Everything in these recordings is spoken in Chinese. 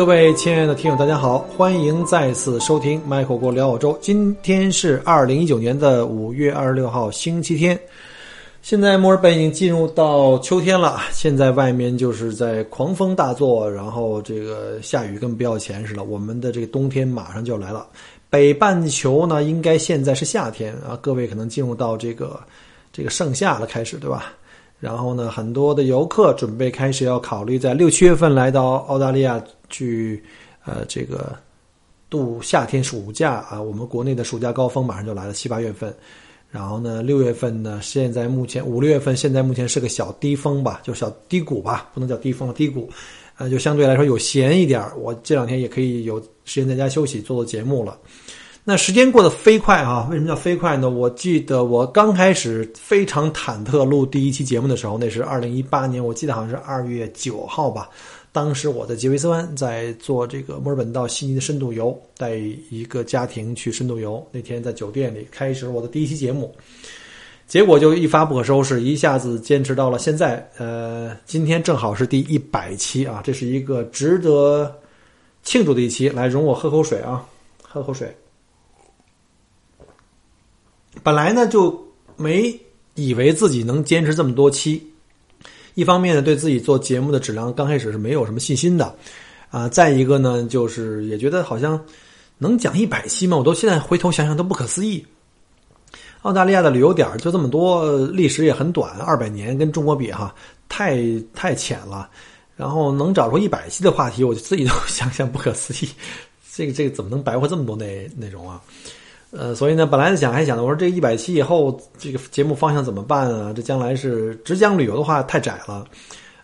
各位亲爱的听友，大家好，欢迎再次收听 Michael 国聊澳洲。今天是二零一九年的五月二十六号，星期天。现在墨尔本已经进入到秋天了，现在外面就是在狂风大作，然后这个下雨跟不要钱似的。我们的这个冬天马上就要来了。北半球呢，应该现在是夏天啊，各位可能进入到这个这个盛夏了，开始对吧？然后呢，很多的游客准备开始要考虑在六七月份来到澳大利亚去，呃，这个度夏天暑假啊。我们国内的暑假高峰马上就来了，七八月份。然后呢，六月份呢，现在目前五六月份现在目前是个小低峰吧，就小低谷吧，不能叫低峰了，低谷。呃，就相对来说有闲一点我这两天也可以有时间在家休息，做做节目了。那时间过得飞快啊！为什么叫飞快呢？我记得我刚开始非常忐忑录第一期节目的时候，那是二零一八年，我记得好像是二月九号吧。当时我在杰维斯湾在做这个墨尔本到悉尼的深度游，带一个家庭去深度游。那天在酒店里开始我的第一期节目，结果就一发不可收拾，一下子坚持到了现在。呃，今天正好是第一百期啊，这是一个值得庆祝的一期。来，容我喝口水啊，喝口水。本来呢就没以为自己能坚持这么多期，一方面呢对自己做节目的质量刚开始是没有什么信心的，啊，再一个呢就是也觉得好像能讲一百期吗？我都现在回头想想都不可思议。澳大利亚的旅游点就这么多，历史也很短，二百年跟中国比哈，太太浅了。然后能找出一百期的话题，我就自己都 想想不可思议。这个这个怎么能白活这么多内内容啊？呃，所以呢，本来想还想着，我说这一百期以后，这个节目方向怎么办啊？这将来是只讲旅游的话太窄了，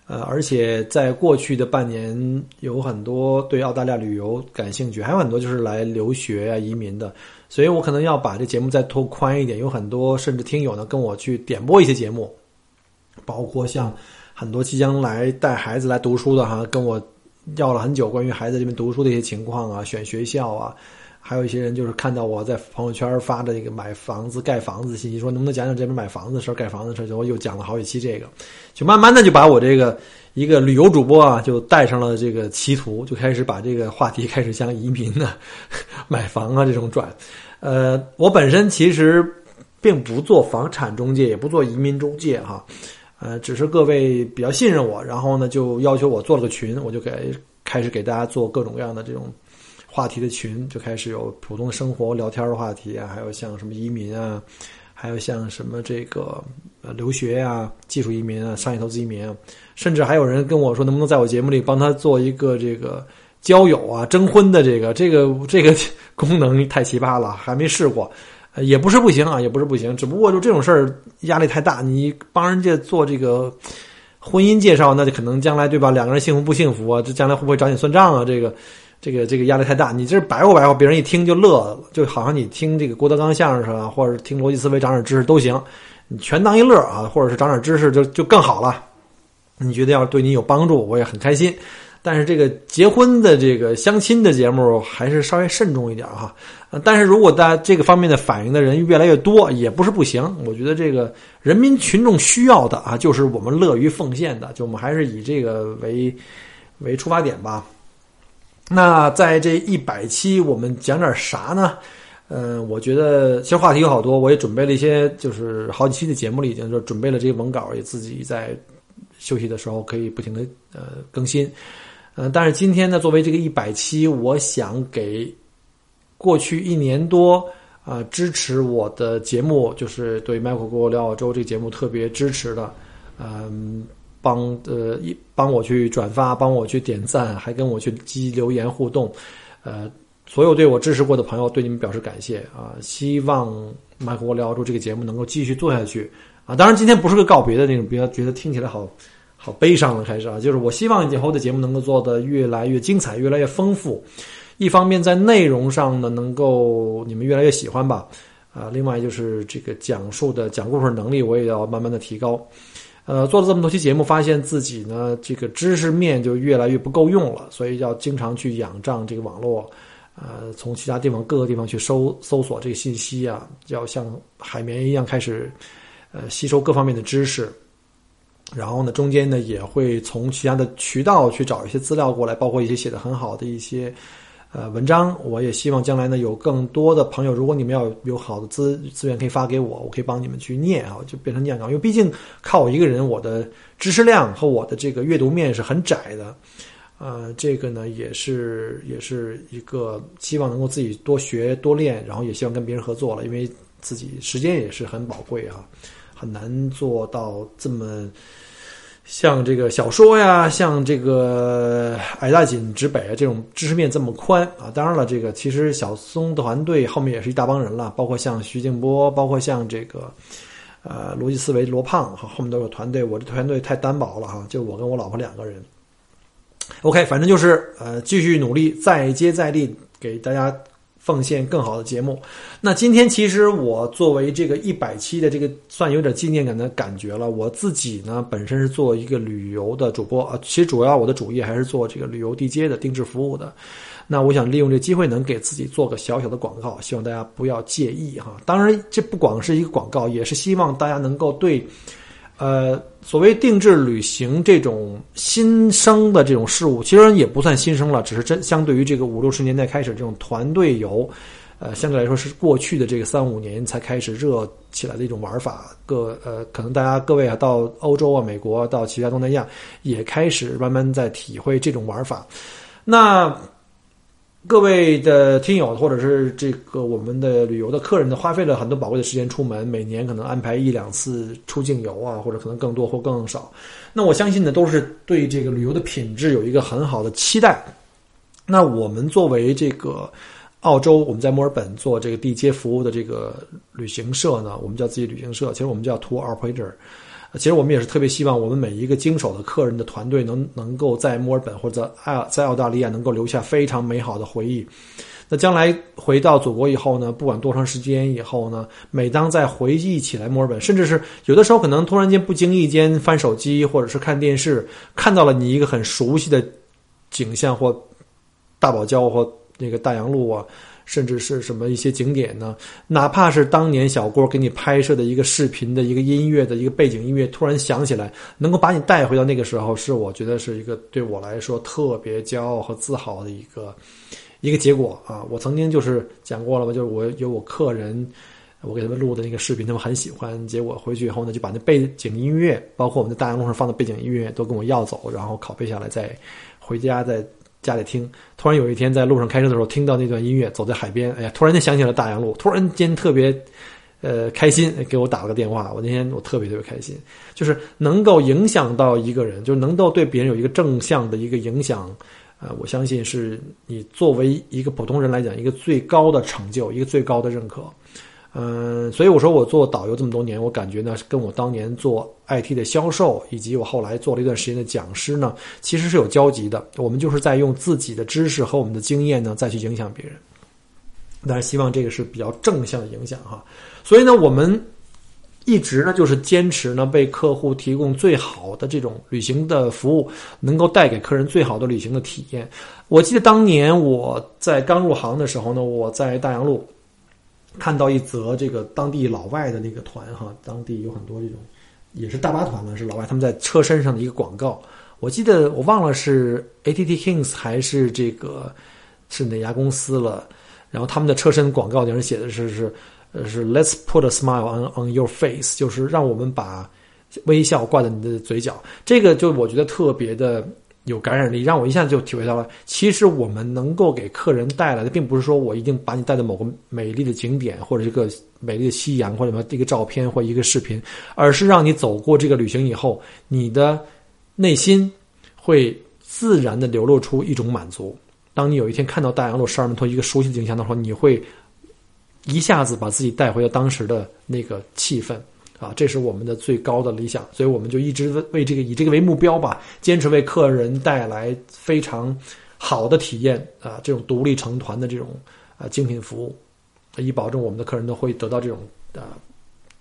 呃，而且在过去的半年，有很多对澳大利亚旅游感兴趣，还有很多就是来留学啊、移民的，所以我可能要把这节目再拓宽一点。有很多甚至听友呢跟我去点播一些节目，包括像很多即将来带孩子来读书的哈，跟我要了很久关于孩子这边读书的一些情况啊，选学校啊。还有一些人就是看到我在朋友圈发的这个买房子、盖房子信息，说能不能讲讲这边买房子的事儿、盖房子的事儿？我又讲了好几期这个，就慢慢的就把我这个一个旅游主播啊，就带上了这个歧途，就开始把这个话题开始向移民啊、买房啊这种转。呃，我本身其实并不做房产中介，也不做移民中介哈，呃，只是各位比较信任我，然后呢就要求我做了个群，我就给开始给大家做各种各样的这种。话题的群就开始有普通的生活聊天的话题啊，还有像什么移民啊，还有像什么这个呃留学呀、技术移民啊、商业投资移民啊，甚至还有人跟我说，能不能在我节目里帮他做一个这个交友啊、征婚的这个这个这个 功能太奇葩了，还没试过，也不是不行啊，也不是不行，只不过就这种事儿压力太大，你帮人家做这个婚姻介绍，那就可能将来对吧？两个人幸福不幸福啊？这将来会不会找你算账啊？这个。这个这个压力太大，你这白话白话，别人一听就乐了，就好像你听这个郭德纲相声啊，或者听逻辑思维长点知识都行，你全当一乐啊，或者是长点知识就就更好了。你觉得要对你有帮助，我也很开心。但是这个结婚的这个相亲的节目还是稍微慎重一点哈。但是如果大家这个方面的反应的人越来越多，也不是不行。我觉得这个人民群众需要的啊，就是我们乐于奉献的，就我们还是以这个为为出发点吧。那在这一百期，我们讲点啥呢？嗯，我觉得其实话题有好多，我也准备了一些，就是好几期的节目里已经就准备了这些文稿，也自己在休息的时候可以不停的呃更新。嗯，但是今天呢，作为这个一百期，我想给过去一年多啊支持我的节目，就是对麦克跟我聊澳洲这个节目特别支持的，嗯。帮呃一帮我去转发，帮我去点赞，还跟我去积留言互动，呃，所有对我支持过的朋友，对你们表示感谢啊！希望麦克我聊住这个节目能够继续做下去啊！当然，今天不是个告别的那种，比较觉得听起来好好悲伤了，开始啊，就是我希望以后的节目能够做的越来越精彩，越来越丰富。一方面在内容上呢，能够你们越来越喜欢吧，啊，另外就是这个讲述的讲故事能力，我也要慢慢的提高。呃，做了这么多期节目，发现自己呢这个知识面就越来越不够用了，所以要经常去仰仗这个网络，呃，从其他地方各个地方去搜搜索这个信息啊，要像海绵一样开始呃吸收各方面的知识。然后呢，中间呢也会从其他的渠道去找一些资料过来，包括一些写的很好的一些呃文章。我也希望将来呢有更多的朋友，如果你们要有好的资资源可以发给我，我可以帮你们去念啊，就变成念稿。因为毕竟靠我一个人，我的知识量和我的这个阅读面是很窄的。呃，这个呢也是也是一个希望能够自己多学多练，然后也希望跟别人合作了，因为自己时间也是很宝贵啊。很难做到这么像这个小说呀，像这个矮大紧直北啊这种知识面这么宽啊。当然了，这个其实小松团队后面也是一大帮人了，包括像徐静波，包括像这个呃逻辑思维罗胖，后面都有团队。我这团队太单薄了哈，就我跟我老婆两个人。OK，反正就是呃继续努力，再接再厉，给大家。奉献更好的节目。那今天其实我作为这个一百期的这个算有点纪念感的感觉了。我自己呢本身是做一个旅游的主播啊，其实主要我的主业还是做这个旅游地接的定制服务的。那我想利用这机会能给自己做个小小的广告，希望大家不要介意哈。当然这不光是一个广告，也是希望大家能够对。呃，所谓定制旅行这种新生的这种事物，其实也不算新生了，只是真相对于这个五六十年代开始这种团队游，呃，相对来说是过去的这个三五年才开始热起来的一种玩法。各呃，可能大家各位啊，到欧洲啊、美国、到其他东南亚，也开始慢慢在体会这种玩法。那。各位的听友，或者是这个我们的旅游的客人呢，花费了很多宝贵的时间出门，每年可能安排一两次出境游啊，或者可能更多或更少。那我相信呢，都是对这个旅游的品质有一个很好的期待。那我们作为这个澳洲，我们在墨尔本做这个地接服务的这个旅行社呢，我们叫自己旅行社，其实我们叫 Tour Operator。其实我们也是特别希望我们每一个经手的客人的团队能能够在墨尔本或者在在澳大利亚能够留下非常美好的回忆。那将来回到祖国以后呢，不管多长时间以后呢，每当再回忆起来墨尔本，甚至是有的时候可能突然间不经意间翻手机或者是看电视，看到了你一个很熟悉的景象或大堡礁或那个大洋路啊。甚至是什么一些景点呢？哪怕是当年小郭给你拍摄的一个视频的一个音乐的一个背景音乐，突然想起来，能够把你带回到那个时候，是我觉得是一个对我来说特别骄傲和自豪的一个一个结果啊！我曾经就是讲过了吧，就是我有我客人，我给他们录的那个视频，他们很喜欢，结果回去以后呢，就把那背景音乐，包括我们在大洋路上放的背景音乐，都跟我要走，然后拷贝下来，再回家再。家里听，突然有一天在路上开车的时候听到那段音乐，走在海边，哎呀，突然间想起了大洋路，突然间特别，呃，开心，给我打了个电话。我那天我特别特别开心，就是能够影响到一个人，就是能够对别人有一个正向的一个影响，呃，我相信是你作为一个普通人来讲，一个最高的成就，一个最高的认可。嗯，所以我说我做导游这么多年，我感觉呢，跟我当年做 IT 的销售，以及我后来做了一段时间的讲师呢，其实是有交集的。我们就是在用自己的知识和我们的经验呢，再去影响别人。当然，希望这个是比较正向的影响哈。所以呢，我们一直呢就是坚持呢，为客户提供最好的这种旅行的服务，能够带给客人最好的旅行的体验。我记得当年我在刚入行的时候呢，我在大洋路。看到一则这个当地老外的那个团哈，当地有很多这种，也是大巴团呢，是老外他们在车身上的一个广告。我记得我忘了是 ATT Kings 还是这个是哪家公司了。然后他们的车身广告顶上写的是是呃是 Let's put a smile on on your face，就是让我们把微笑挂在你的嘴角。这个就我觉得特别的。有感染力，让我一下子就体会到了。其实我们能够给客人带来的，并不是说我一定把你带到某个美丽的景点，或者一个美丽的夕阳，或者什么一个照片或一个视频，而是让你走过这个旅行以后，你的内心会自然的流露出一种满足。当你有一天看到大洋路十二门徒一个熟悉的景象的时候，你会一下子把自己带回到当时的那个气氛。啊，这是我们的最高的理想，所以我们就一直为这个以这个为目标吧，坚持为客人带来非常好的体验啊，这种独立成团的这种啊精品服务，以保证我们的客人都会得到这种啊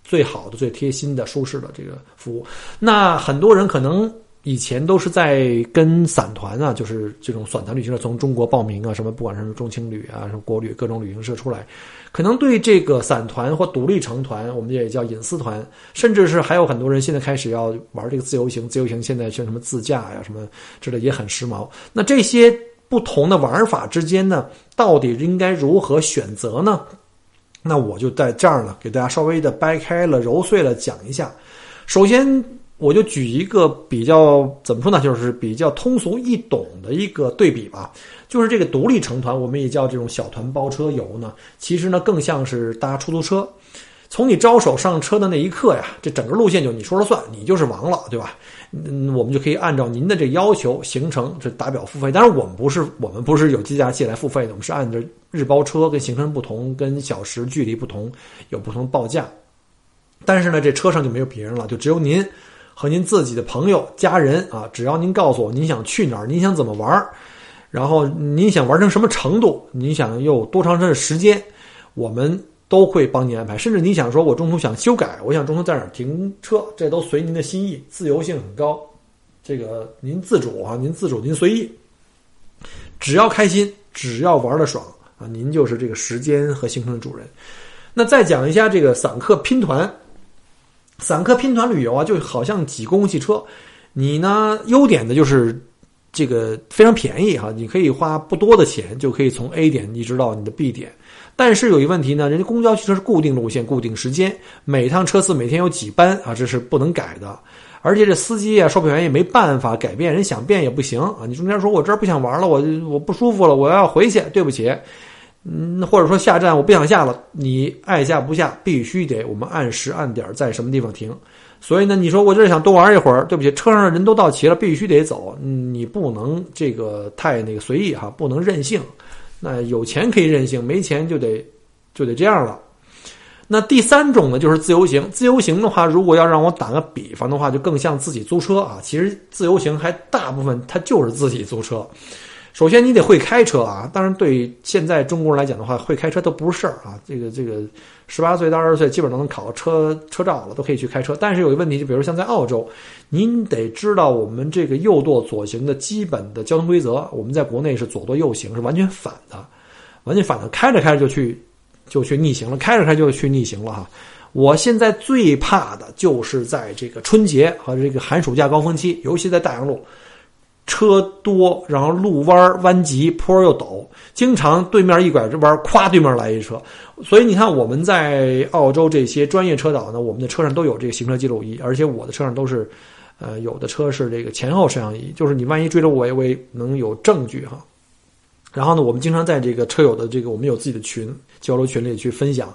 最好的、最贴心的、舒适的这个服务。那很多人可能。以前都是在跟散团啊，就是这种散团旅行社从中国报名啊，什么不管是中青旅啊，什么国旅各种旅行社出来，可能对这个散团或独立成团，我们也叫隐私团，甚至是还有很多人现在开始要玩这个自由行，自由行现在像什么自驾呀什么之类也很时髦。那这些不同的玩法之间呢，到底应该如何选择呢？那我就在这儿呢，给大家稍微的掰开了揉碎了讲一下。首先。我就举一个比较怎么说呢，就是比较通俗易懂的一个对比吧，就是这个独立成团，我们也叫这种小团包车游呢，其实呢更像是搭出租车。从你招手上车的那一刻呀，这整个路线就你说了算，你就是王了，对吧？嗯，我们就可以按照您的这要求行程这打表付费。当然，我们不是我们不是有计价器来付费的，我们是按照日包车跟行程不同、跟小时距离不同有不同报价。但是呢，这车上就没有别人了，就只有您。和您自己的朋友、家人啊，只要您告诉我您想去哪儿，您想怎么玩儿，然后您想玩成什么程度，您想用多长的时间，我们都会帮您安排。甚至你想说，我中途想修改，我想中途在哪儿停车，这都随您的心意，自由性很高。这个您自主啊，您自主，您随意，只要开心，只要玩的爽啊，您就是这个时间和行程的主人。那再讲一下这个散客拼团。散客拼团旅游啊，就好像挤公共汽车。你呢，优点的就是这个非常便宜哈，你可以花不多的钱就可以从 A 点一直到你的 B 点。但是有一问题呢，人家公交汽车是固定路线、固定时间，每趟车次每天有几班啊，这是不能改的。而且这司机啊、售票员也没办法改变，人想变也不行啊。你中间说我这儿不想玩了，我我不舒服了，我要回去，对不起。嗯，或者说下站我不想下了，你爱下不下，必须得我们按时按点在什么地方停。所以呢，你说我就是想多玩一会儿，对不起，车上的人都到齐了，必须得走，你不能这个太那个随意哈，不能任性。那有钱可以任性，没钱就得就得这样了。那第三种呢，就是自由行。自由行的话，如果要让我打个比方的话，就更像自己租车啊。其实自由行还大部分它就是自己租车。首先，你得会开车啊！当然，对现在中国人来讲的话，会开车都不是事儿啊。这个这个，十八岁到二十岁基本都能考车车照了，都可以去开车。但是有一个问题，就比如像在澳洲，您得知道我们这个右舵左行的基本的交通规则。我们在国内是左舵右行，是完全反的，完全反的。开着开着就去就去逆行了，开着开就去逆行了哈。我现在最怕的就是在这个春节和这个寒暑假高峰期，尤其在大洋路。车多，然后路弯弯急，坡又陡，经常对面一拐弯，咵，对面来一车。所以你看，我们在澳洲这些专业车导呢，我们的车上都有这个行车记录仪，而且我的车上都是，呃，有的车是这个前后摄像仪，就是你万一追着我，我也能有证据哈。然后呢，我们经常在这个车友的这个我们有自己的群交流群里去分享。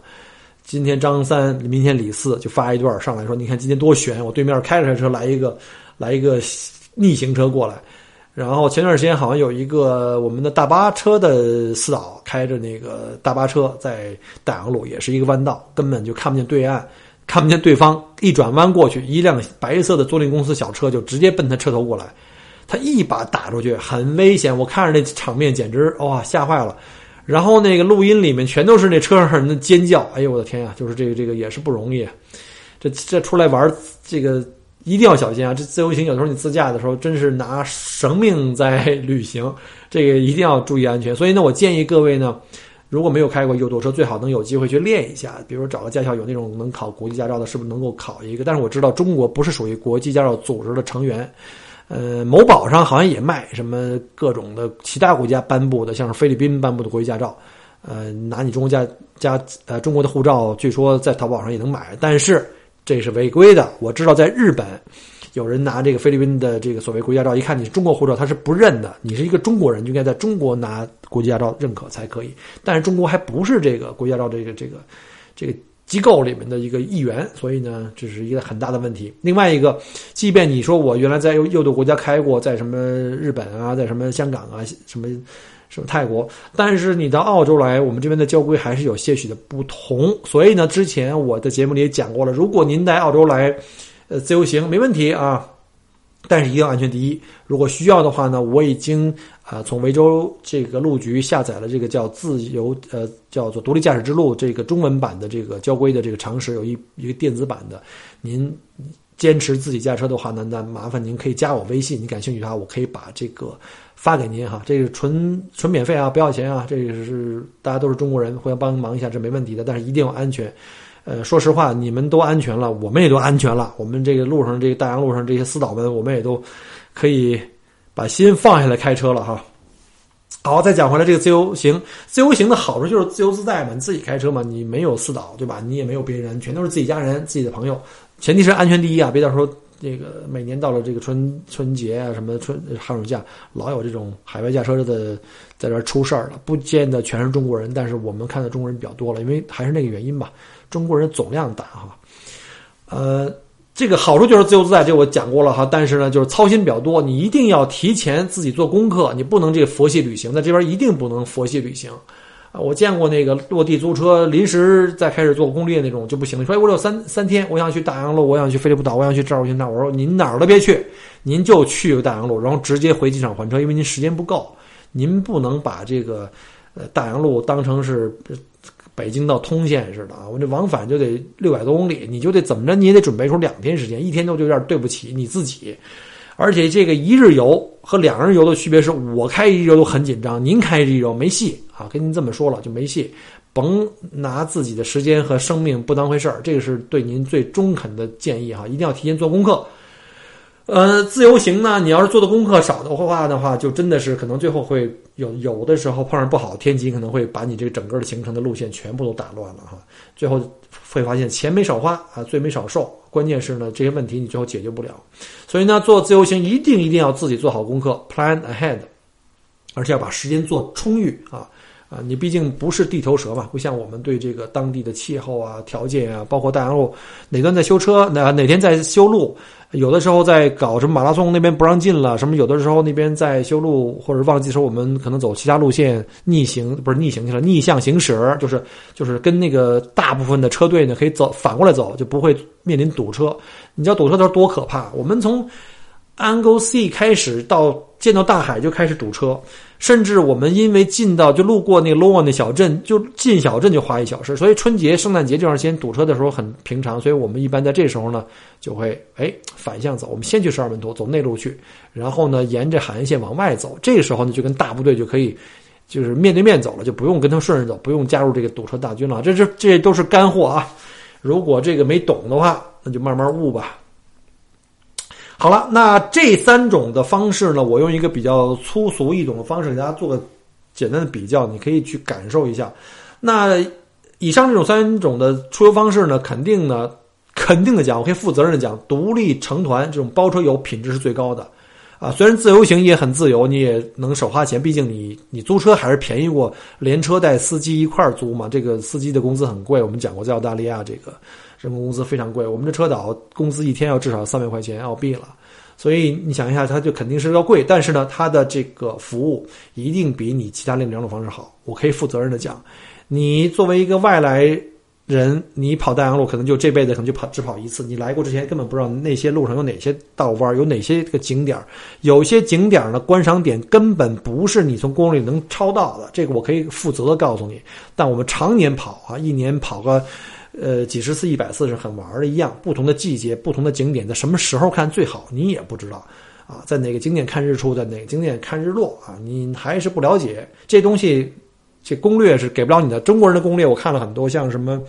今天张三，明天李四，就发一段上来说，你看今天多悬，我对面开着车来一个，来一个逆行车过来。然后前段时间好像有一个我们的大巴车的司导开着那个大巴车在大洋路，也是一个弯道，根本就看不见对岸，看不见对方。一转弯过去，一辆白色的租赁公司小车就直接奔他车头过来，他一把打出去，很危险。我看着那场面简直哇吓坏了。然后那个录音里面全都是那车上人的尖叫，哎呦我的天呀，就是这个这个也是不容易，这这出来玩这个。一定要小心啊！这自由行有时候你自驾的时候，真是拿生命在旅行，这个一定要注意安全。所以呢，我建议各位呢，如果没有开过右舵车，最好能有机会去练一下。比如找个驾校有那种能考国际驾照的，是不是能够考一个？但是我知道中国不是属于国际驾照组织的成员。呃，某宝上好像也卖什么各种的其他国家颁布的，像是菲律宾颁布的国际驾照。呃，拿你中国驾驾呃中国的护照，据说在淘宝上也能买，但是。这是违规的。我知道在日本，有人拿这个菲律宾的这个所谓国际驾照，一看你是中国护照，他是不认的。你是一个中国人，就应该在中国拿国际驾照认可才可以。但是中国还不是这个国际驾照这个这个这个机构里面的一个一员，所以呢，这是一个很大的问题。另外一个，即便你说我原来在右右舵国家开过，在什么日本啊，在什么香港啊，什么是泰国，但是你到澳洲来，我们这边的交规还是有些许的不同。所以呢，之前我的节目里也讲过了，如果您来澳洲来，呃，自由行没问题啊，但是一定要安全第一。如果需要的话呢，我已经啊从维州这个路局下载了这个叫自由呃叫做独立驾驶之路这个中文版的这个交规的这个常识，有一一个电子版的，您。坚持自己驾车的话呢，那麻烦您可以加我微信，你感兴趣的话，我可以把这个发给您哈。这个纯纯免费啊，不要钱啊。这个是大家都是中国人，互相帮忙一下，这没问题的。但是一定要安全。呃，说实话，你们都安全了，我们也都安全了。我们这个路上，这个大洋路上这些私岛们，我们也都可以把心放下来开车了哈。好，再讲回来，这个自由行，自由行的好处就是自由自在嘛，你自己开车嘛，你没有私导，对吧？你也没有别人，全都是自己家人、自己的朋友。前提是安全第一啊，别到时候这个每年到了这个春春节啊，什么春寒暑假，老有这种海外驾车的在这出事儿了。不见得全是中国人，但是我们看到中国人比较多了，因为还是那个原因吧，中国人总量大哈。呃。这个好处就是自由自在，这我讲过了哈。但是呢，就是操心比较多，你一定要提前自己做功课，你不能这个佛系旅行，在这边一定不能佛系旅行！我见过那个落地租车，临时再开始做攻略那种就不行了。说哎，我有三三天，我想去大洋路，我想去菲利普岛，我想去这儿，我想那儿。我说您哪儿都别去，您就去大洋路，然后直接回机场还车，因为您时间不够，您不能把这个呃大洋路当成是。北京到通县似的啊，我这往返就得六百多公里，你就得怎么着，你也得准备出两天时间，一天都就有点对不起你自己。而且这个一日游和两日游的区别是，我开一日游都很紧张，您开一日游没戏啊，跟您这么说了就没戏，甭拿自己的时间和生命不当回事儿，这个是对您最中肯的建议哈，一定要提前做功课。呃，自由行呢，你要是做的功课少的话的话，就真的是可能最后会有有的时候碰上不好天气，可能会把你这个整个的行程的路线全部都打乱了哈。最后会发现钱没少花啊，罪没少受。关键是呢，这些问题你最后解决不了。所以呢，做自由行一定一定要自己做好功课，plan ahead，而且要把时间做充裕啊。啊，你毕竟不是地头蛇嘛，不像我们对这个当地的气候啊、条件啊，包括大洋路哪段在修车，哪哪天在修路，有的时候在搞什么马拉松那边不让进了，什么有的时候那边在修路或者忘记说我们可能走其他路线逆行，不是逆行去了，逆向行驶，就是就是跟那个大部分的车队呢可以走反过来走，就不会面临堵车。你知道堵车的时候多可怕？我们从 Angle C 开始到见到大海就开始堵车。甚至我们因为进到就路过那 Lowan 的小镇，就进小镇就花一小时，所以春节、圣诞节这段时间堵车的时候很平常。所以我们一般在这时候呢，就会哎反向走，我们先去十二门徒，走内陆去，然后呢沿着海岸线往外走。这个时候呢就跟大部队就可以就是面对面走了，就不用跟他顺着走，不用加入这个堵车大军了。这这这都是干货啊！如果这个没懂的话，那就慢慢悟吧。好了，那这三种的方式呢？我用一个比较粗俗易懂的方式给大家做个简单的比较，你可以去感受一下。那以上这种三种的出游方式呢，肯定呢，肯定的讲，我可以负责任的讲，独立成团这种包车游品质是最高的。啊，虽然自由行也很自由，你也能少花钱，毕竟你你租车还是便宜过连车带司机一块儿租嘛。这个司机的工资很贵，我们讲过在澳大利亚这个。人工工资非常贵，我们的车导工资一天要至少三百块钱澳币了，所以你想一下，它就肯定是要贵。但是呢，它的这个服务一定比你其他那两种方式好。我可以负责任的讲，你作为一个外来人，你跑大洋路可能就这辈子可能就跑只跑一次。你来过之前根本不知道那些路上有哪些道弯，有哪些个景点有些景点的观赏点根本不是你从公里能抄到的。这个我可以负责的告诉你。但我们常年跑啊，一年跑个。呃，几十次、一百次是很玩的一样。不同的季节、不同的景点，在什么时候看最好，你也不知道啊。在哪个景点看日出，在哪个景点看日落啊？你还是不了解这东西，这攻略是给不了你的。中国人的攻略我看了很多，像什么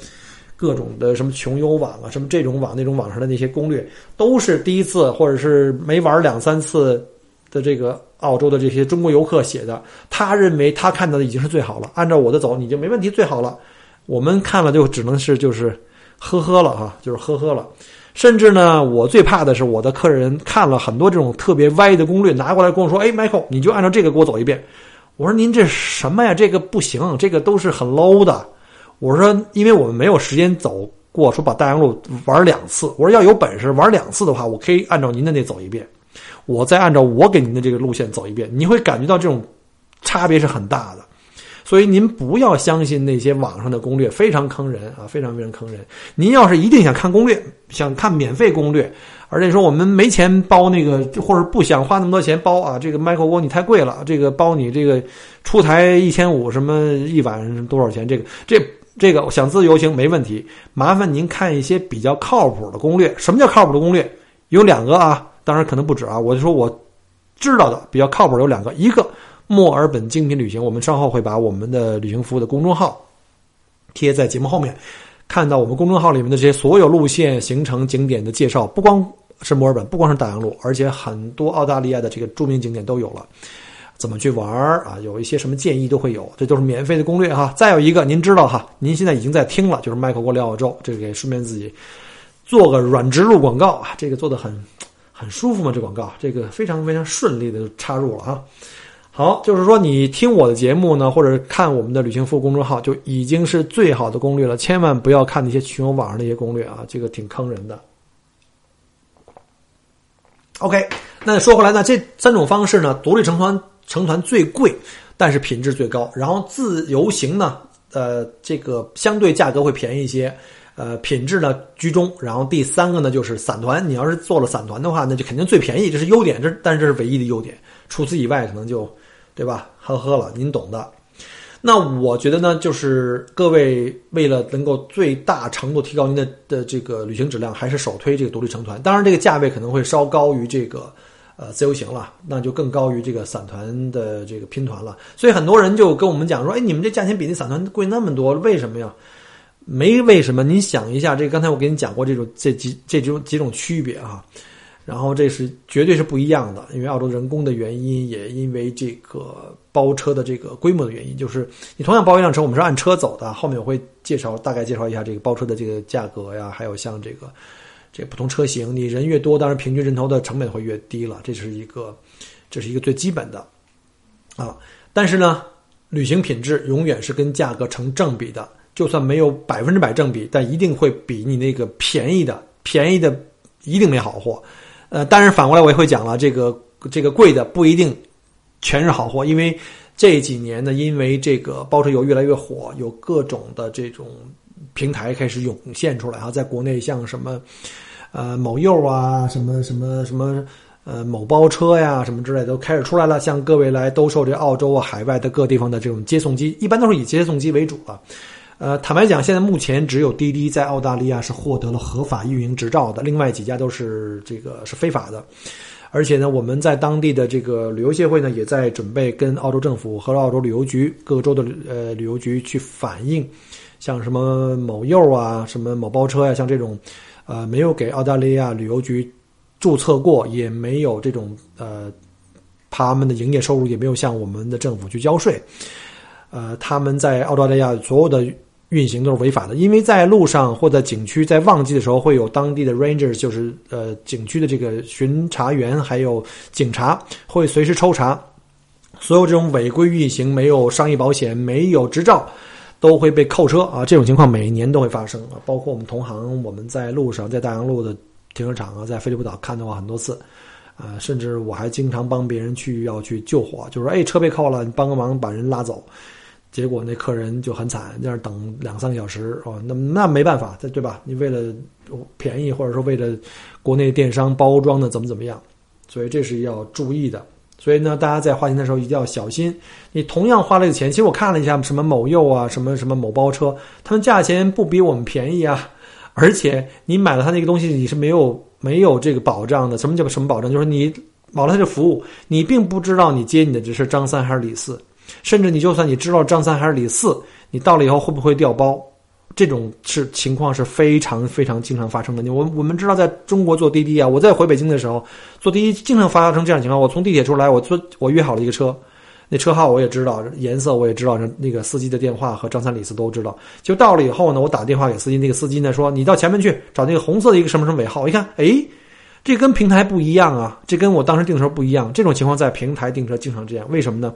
各种的什么穷游网啊，什么这种网那种网上的那些攻略，都是第一次或者是没玩两三次的这个澳洲的这些中国游客写的。他认为他看到的已经是最好了，按照我的走你就没问题，最好了。我们看了就只能是就是呵呵了哈，就是呵呵了。甚至呢，我最怕的是我的客人看了很多这种特别歪的攻略，拿过来跟我说：“哎，Michael，你就按照这个给我走一遍。”我说：“您这什么呀？这个不行，这个都是很 low 的。”我说：“因为我们没有时间走过，说把大洋路玩两次。我说要有本事玩两次的话，我可以按照您的那走一遍，我再按照我给您的这个路线走一遍，你会感觉到这种。”差别是很大的。所以您不要相信那些网上的攻略，非常坑人啊，非常非常坑人。您要是一定想看攻略，想看免费攻略，而且说我们没钱包那个，或者不想花那么多钱包啊，这个麦克锅你太贵了，这个包你这个出台一千五，什么一晚多少钱？这个这这个想自由行没问题，麻烦您看一些比较靠谱的攻略。什么叫靠谱的攻略？有两个啊，当然可能不止啊，我就说我知道的比较靠谱有两个，一个。墨尔本精品旅行，我们稍后会把我们的旅行服务的公众号贴在节目后面，看到我们公众号里面的这些所有路线、行程、景点的介绍，不光是墨尔本，不光是大洋路，而且很多澳大利亚的这个著名景点都有了。怎么去玩啊？有一些什么建议都会有，这都是免费的攻略哈。再有一个，您知道哈，您现在已经在听了，就是麦克国聊澳洲，这个也顺便自己做个软植入广告啊，这个做的很很舒服嘛，这广告这个非常非常顺利的插入了啊。好，就是说你听我的节目呢，或者看我们的旅行服务公众号，就已经是最好的攻略了。千万不要看那些群友网上那些攻略啊，这个挺坑人的。OK，那说回来呢，这三种方式呢，独立成团成团最贵，但是品质最高。然后自由行呢，呃，这个相对价格会便宜一些，呃，品质呢居中。然后第三个呢，就是散团。你要是做了散团的话，那就肯定最便宜，这是优点，这但是这是唯一的优点。除此以外，可能就。对吧？呵呵了，您懂的。那我觉得呢，就是各位为了能够最大程度提高您的的这个旅行质量，还是首推这个独立成团。当然，这个价位可能会稍高于这个呃自由行了，那就更高于这个散团的这个拼团了。所以很多人就跟我们讲说：“哎，你们这价钱比那散团贵那么多，为什么呀？”没为什么，您想一下，这刚才我给你讲过这种这几这种几种区别啊。然后这是绝对是不一样的，因为澳洲人工的原因，也因为这个包车的这个规模的原因，就是你同样包一辆车，我们是按车走的。后面我会介绍，大概介绍一下这个包车的这个价格呀，还有像这个这不同车型，你人越多，当然平均人头的成本会越低了。这是一个，这是一个最基本的啊。但是呢，旅行品质永远是跟价格成正比的，就算没有百分之百正比，但一定会比你那个便宜的便宜的一定没好货。呃，当然反过来我也会讲了，这个这个贵的不一定全是好货，因为这几年呢，因为这个包车游越来越火，有各种的这种平台开始涌现出来啊，在国内像什么呃某柚啊，什么什么什么呃某包车呀，什么之类的都开始出来了，向各位来兜售这澳洲啊海外的各地方的这种接送机，一般都是以接送机为主了。呃，坦白讲，现在目前只有滴滴在澳大利亚是获得了合法运营执照的，另外几家都是这个是非法的。而且呢，我们在当地的这个旅游协会呢，也在准备跟澳洲政府和澳洲旅游局各个州的呃旅游局去反映，像什么某柚啊、什么某包车呀，像这种，呃，没有给澳大利亚旅游局注册过，也没有这种呃，他们的营业收入也没有向我们的政府去交税，呃，他们在澳大利亚所有的。运行都是违法的，因为在路上或在景区，在旺季的时候会有当地的 rangers，就是呃景区的这个巡查员，还有警察会随时抽查，所有这种违规运行、没有商业保险、没有执照，都会被扣车啊！这种情况每年都会发生啊！包括我们同行，我们在路上，在大洋路的停车场啊，在菲利普岛看到过很多次，啊，甚至我还经常帮别人去要去救火，就是说，哎，车被扣了，你帮个忙把人拉走。结果那客人就很惨，在那等两三个小时哦，那那没办法，对吧？你为了便宜，或者说为了国内电商包装的怎么怎么样，所以这是要注意的。所以呢，大家在花钱的时候一定要小心。你同样花了个钱，其实我看了一下，什么某柚啊，什么什么某包车，他们价钱不比我们便宜啊。而且你买了他那个东西，你是没有没有这个保障的。什么叫什么保障？就是你买了他的服务，你并不知道你接你的只是张三还是李四。甚至你就算你知道张三还是李四，你到了以后会不会掉包？这种是情况是非常非常经常发生的。你我我们知道，在中国坐滴滴啊，我在回北京的时候坐滴滴，经常发生这样情况。我从地铁出来，我坐我约好了一个车，那车号我也知道，颜色我也知道，那个司机的电话和张三李四都知道。就到了以后呢，我打电话给司机，那个司机呢说：“你到前面去找那个红色的一个什么什么尾号。”一看，哎，这跟平台不一样啊，这跟我当时订车不一样。这种情况在平台订车经常这样，为什么呢？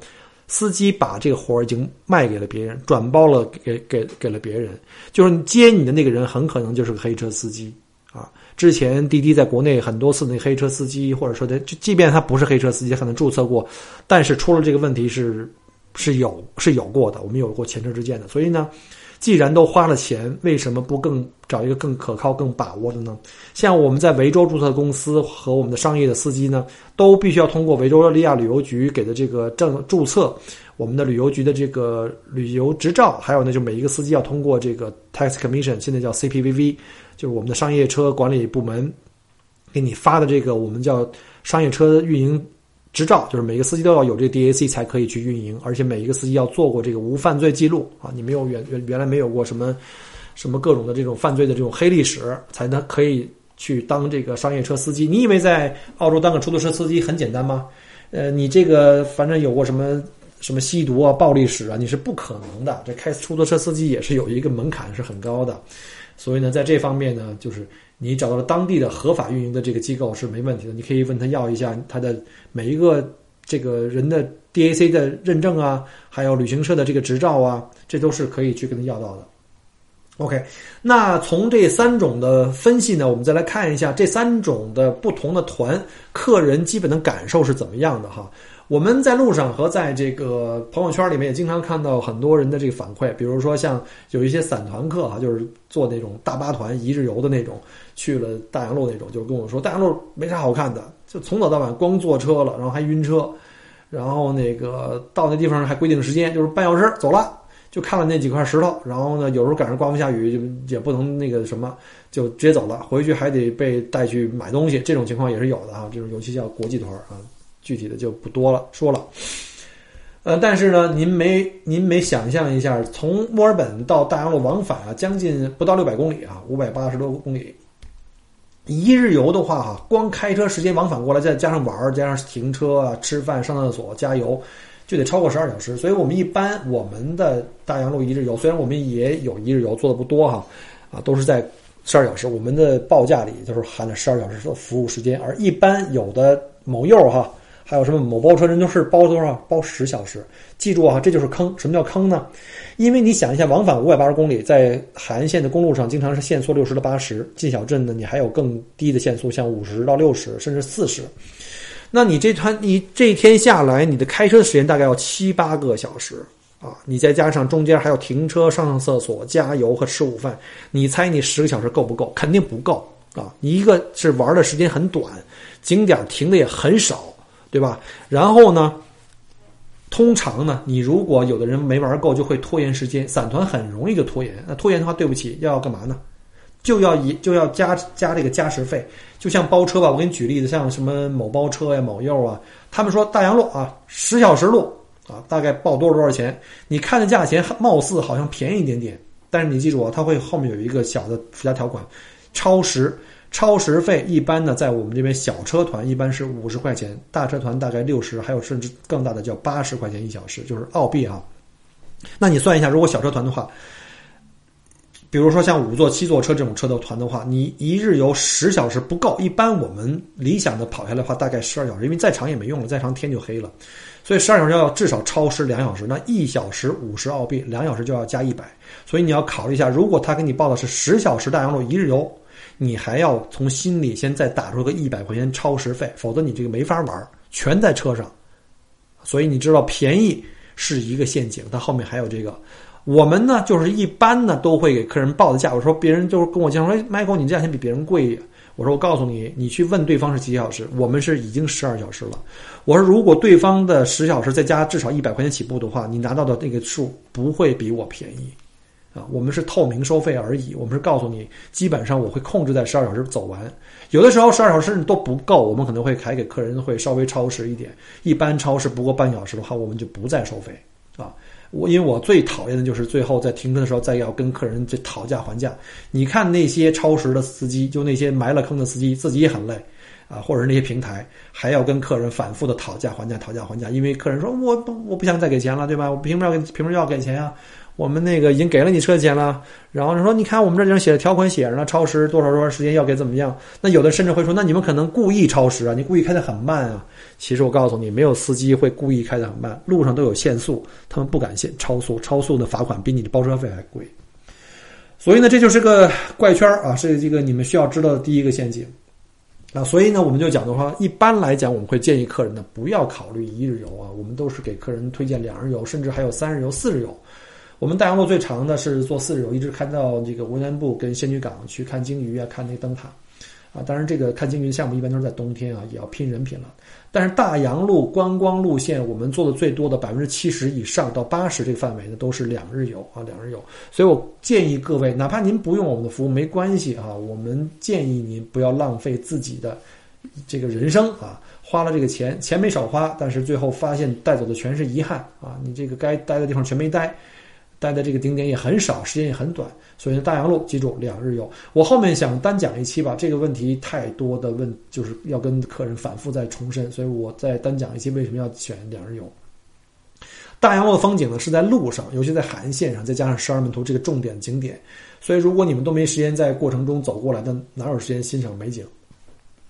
司机把这个活儿已经卖给了别人，转包了给给给了别人，就是接你的那个人很可能就是个黑车司机啊。之前滴滴在国内很多次那黑车司机，或者说他即便他不是黑车司机，可能注册过，但是出了这个问题是是有是有过的，我们有过前车之鉴的。所以呢，既然都花了钱，为什么不更找一个更可靠、更把握的呢？像我们在维州注册公司和我们的商业的司机呢，都必须要通过维州利亚旅游局给的这个证注册，我们的旅游局的这个旅游执照，还有呢，就每一个司机要通过这个 Tax Commission，现在叫 CPVV，就是我们的商业车管理部门给你发的这个我们叫商业车运营。执照就是每个司机都要有这个 DAC 才可以去运营，而且每一个司机要做过这个无犯罪记录啊，你没有原原原来没有过什么什么各种的这种犯罪的这种黑历史，才能可以去当这个商业车司机。你以为在澳洲当个出租车司机很简单吗？呃，你这个反正有过什么什么吸毒啊、暴力史啊，你是不可能的。这开出租车司机也是有一个门槛是很高的，所以呢，在这方面呢，就是。你找到了当地的合法运营的这个机构是没问题的，你可以问他要一下他的每一个这个人的 DAC 的认证啊，还有旅行社的这个执照啊，这都是可以去跟他要到的。OK，那从这三种的分析呢，我们再来看一下这三种的不同的团客人基本的感受是怎么样的哈。我们在路上和在这个朋友圈里面也经常看到很多人的这个反馈，比如说像有一些散团客哈，就是坐那种大巴团一日游的那种，去了大洋路那种，就跟我说大洋路没啥好看的，就从早到晚光坐车了，然后还晕车，然后那个到那地方还规定时间，就是半小时走了，就看了那几块石头，然后呢有时候赶上刮风下雨就也不能那个什么，就直接走了，回去还得被带去买东西，这种情况也是有的啊，这种尤其叫国际团啊。具体的就不多了，说了。呃，但是呢，您没您没想象一下，从墨尔本到大洋路往返啊，将近不到六百公里啊，五百八十多公里。一日游的话哈，光开车时间往返过来，再加上玩儿，加上停车啊、吃饭、上厕所、加油，就得超过十二小时。所以我们一般我们的大洋路一日游，虽然我们也有一日游做的不多哈，啊，都是在十二小时。我们的报价里就是含了十二小时的服务时间，而一般有的某柚哈。还有什么某包车人都是包多少？包十小时。记住啊，这就是坑。什么叫坑呢？因为你想一下，往返五百八十公里，在海岸线的公路上，经常是限速六十到八十。进小镇呢，你还有更低的限速，像五十到六十，甚至四十。那你这团你这一天下来，你的开车时间大概要七八个小时啊！你再加上中间还要停车、上上厕所、加油和吃午饭，你猜你十个小时够不够？肯定不够啊！你一个是玩的时间很短，景点停的也很少。对吧？然后呢？通常呢，你如果有的人没玩够，就会拖延时间。散团很容易就拖延。那拖延的话，对不起，要干嘛呢？就要一就要加加这个加时费。就像包车吧，我给你举例子，像什么某包车呀、某柚啊，他们说大洋路啊，十小时路啊，大概报多少多少钱？你看的价钱貌似好像便宜一点点，但是你记住啊，它会后面有一个小的附加条款，超时。超时费一般呢，在我们这边小车团一般是五十块钱，大车团大概六十，还有甚至更大的叫八十块钱一小时，就是澳币啊。那你算一下，如果小车团的话，比如说像五座、七座车这种车的团的话，你一日游十小时不够。一般我们理想的跑下来的话，大概十二小时，因为再长也没用了，再长天就黑了。所以十二小时要至少超时两小时，那一小时五十澳币，两小时就要加一百。所以你要考虑一下，如果他给你报的是十小时大洋路一日游。你还要从心里先再打出个一百块钱超时费，否则你这个没法玩，全在车上。所以你知道便宜是一个陷阱，它后面还有这个。我们呢，就是一般呢都会给客人报的价。我说别人就是跟我介绍说，Michael，你这价钱比别人贵。我说我告诉你，你去问对方是几小时，我们是已经十二小时了。我说如果对方的十小时再加至少一百块钱起步的话，你拿到的那个数不会比我便宜。啊，我们是透明收费而已。我们是告诉你，基本上我会控制在十二小时走完。有的时候十二小时都不够，我们可能会还给客人会稍微超时一点。一般超时不过半小时的话，我们就不再收费。啊，我因为我最讨厌的就是最后在停车的时候再要跟客人去讨价还价。你看那些超时的司机，就那些埋了坑的司机，自己也很累啊，或者是那些平台还要跟客人反复的讨价还价，讨价还价，因为客人说我不我不想再给钱了，对吧？我凭什么要给凭什么要给钱呀？我们那个已经给了你车钱了，然后你说你看我们这上写的条款写着呢，超时多少多少时间要给怎么样？那有的甚至会说，那你们可能故意超时啊，你故意开得很慢啊。其实我告诉你，没有司机会故意开得很慢，路上都有限速，他们不敢限超速，超速的罚款比你的包车费还贵。所以呢，这就是个怪圈啊，是这个你们需要知道的第一个陷阱。啊，所以呢，我们就讲的话，一般来讲，我们会建议客人呢不要考虑一日游啊，我们都是给客人推荐两日游，甚至还有三日游、四日游。我们大洋路最长的是做四日游，一直开到这个乌南部跟仙女港去看鲸鱼啊，看那个灯塔。啊，当然，这个看鲸鱼的项目一般都是在冬天啊，也要拼人品了。但是大洋路观光路线，我们做的最多的百分之七十以上到八十这个范围呢，都是两日游啊，两日游。所以我建议各位，哪怕您不用我们的服务没关系啊，我们建议您不要浪费自己的这个人生啊，花了这个钱，钱没少花，但是最后发现带走的全是遗憾啊，你这个该待的地方全没待。待的这个景点也很少，时间也很短，所以大洋路记住两日游。我后面想单讲一期吧，这个问题太多的问，就是要跟客人反复再重申，所以我再单讲一期为什么要选两日游。大洋路的风景呢是在路上，尤其在海岸线上，再加上十二门图这个重点景点，所以如果你们都没时间在过程中走过来，那哪有时间欣赏美景？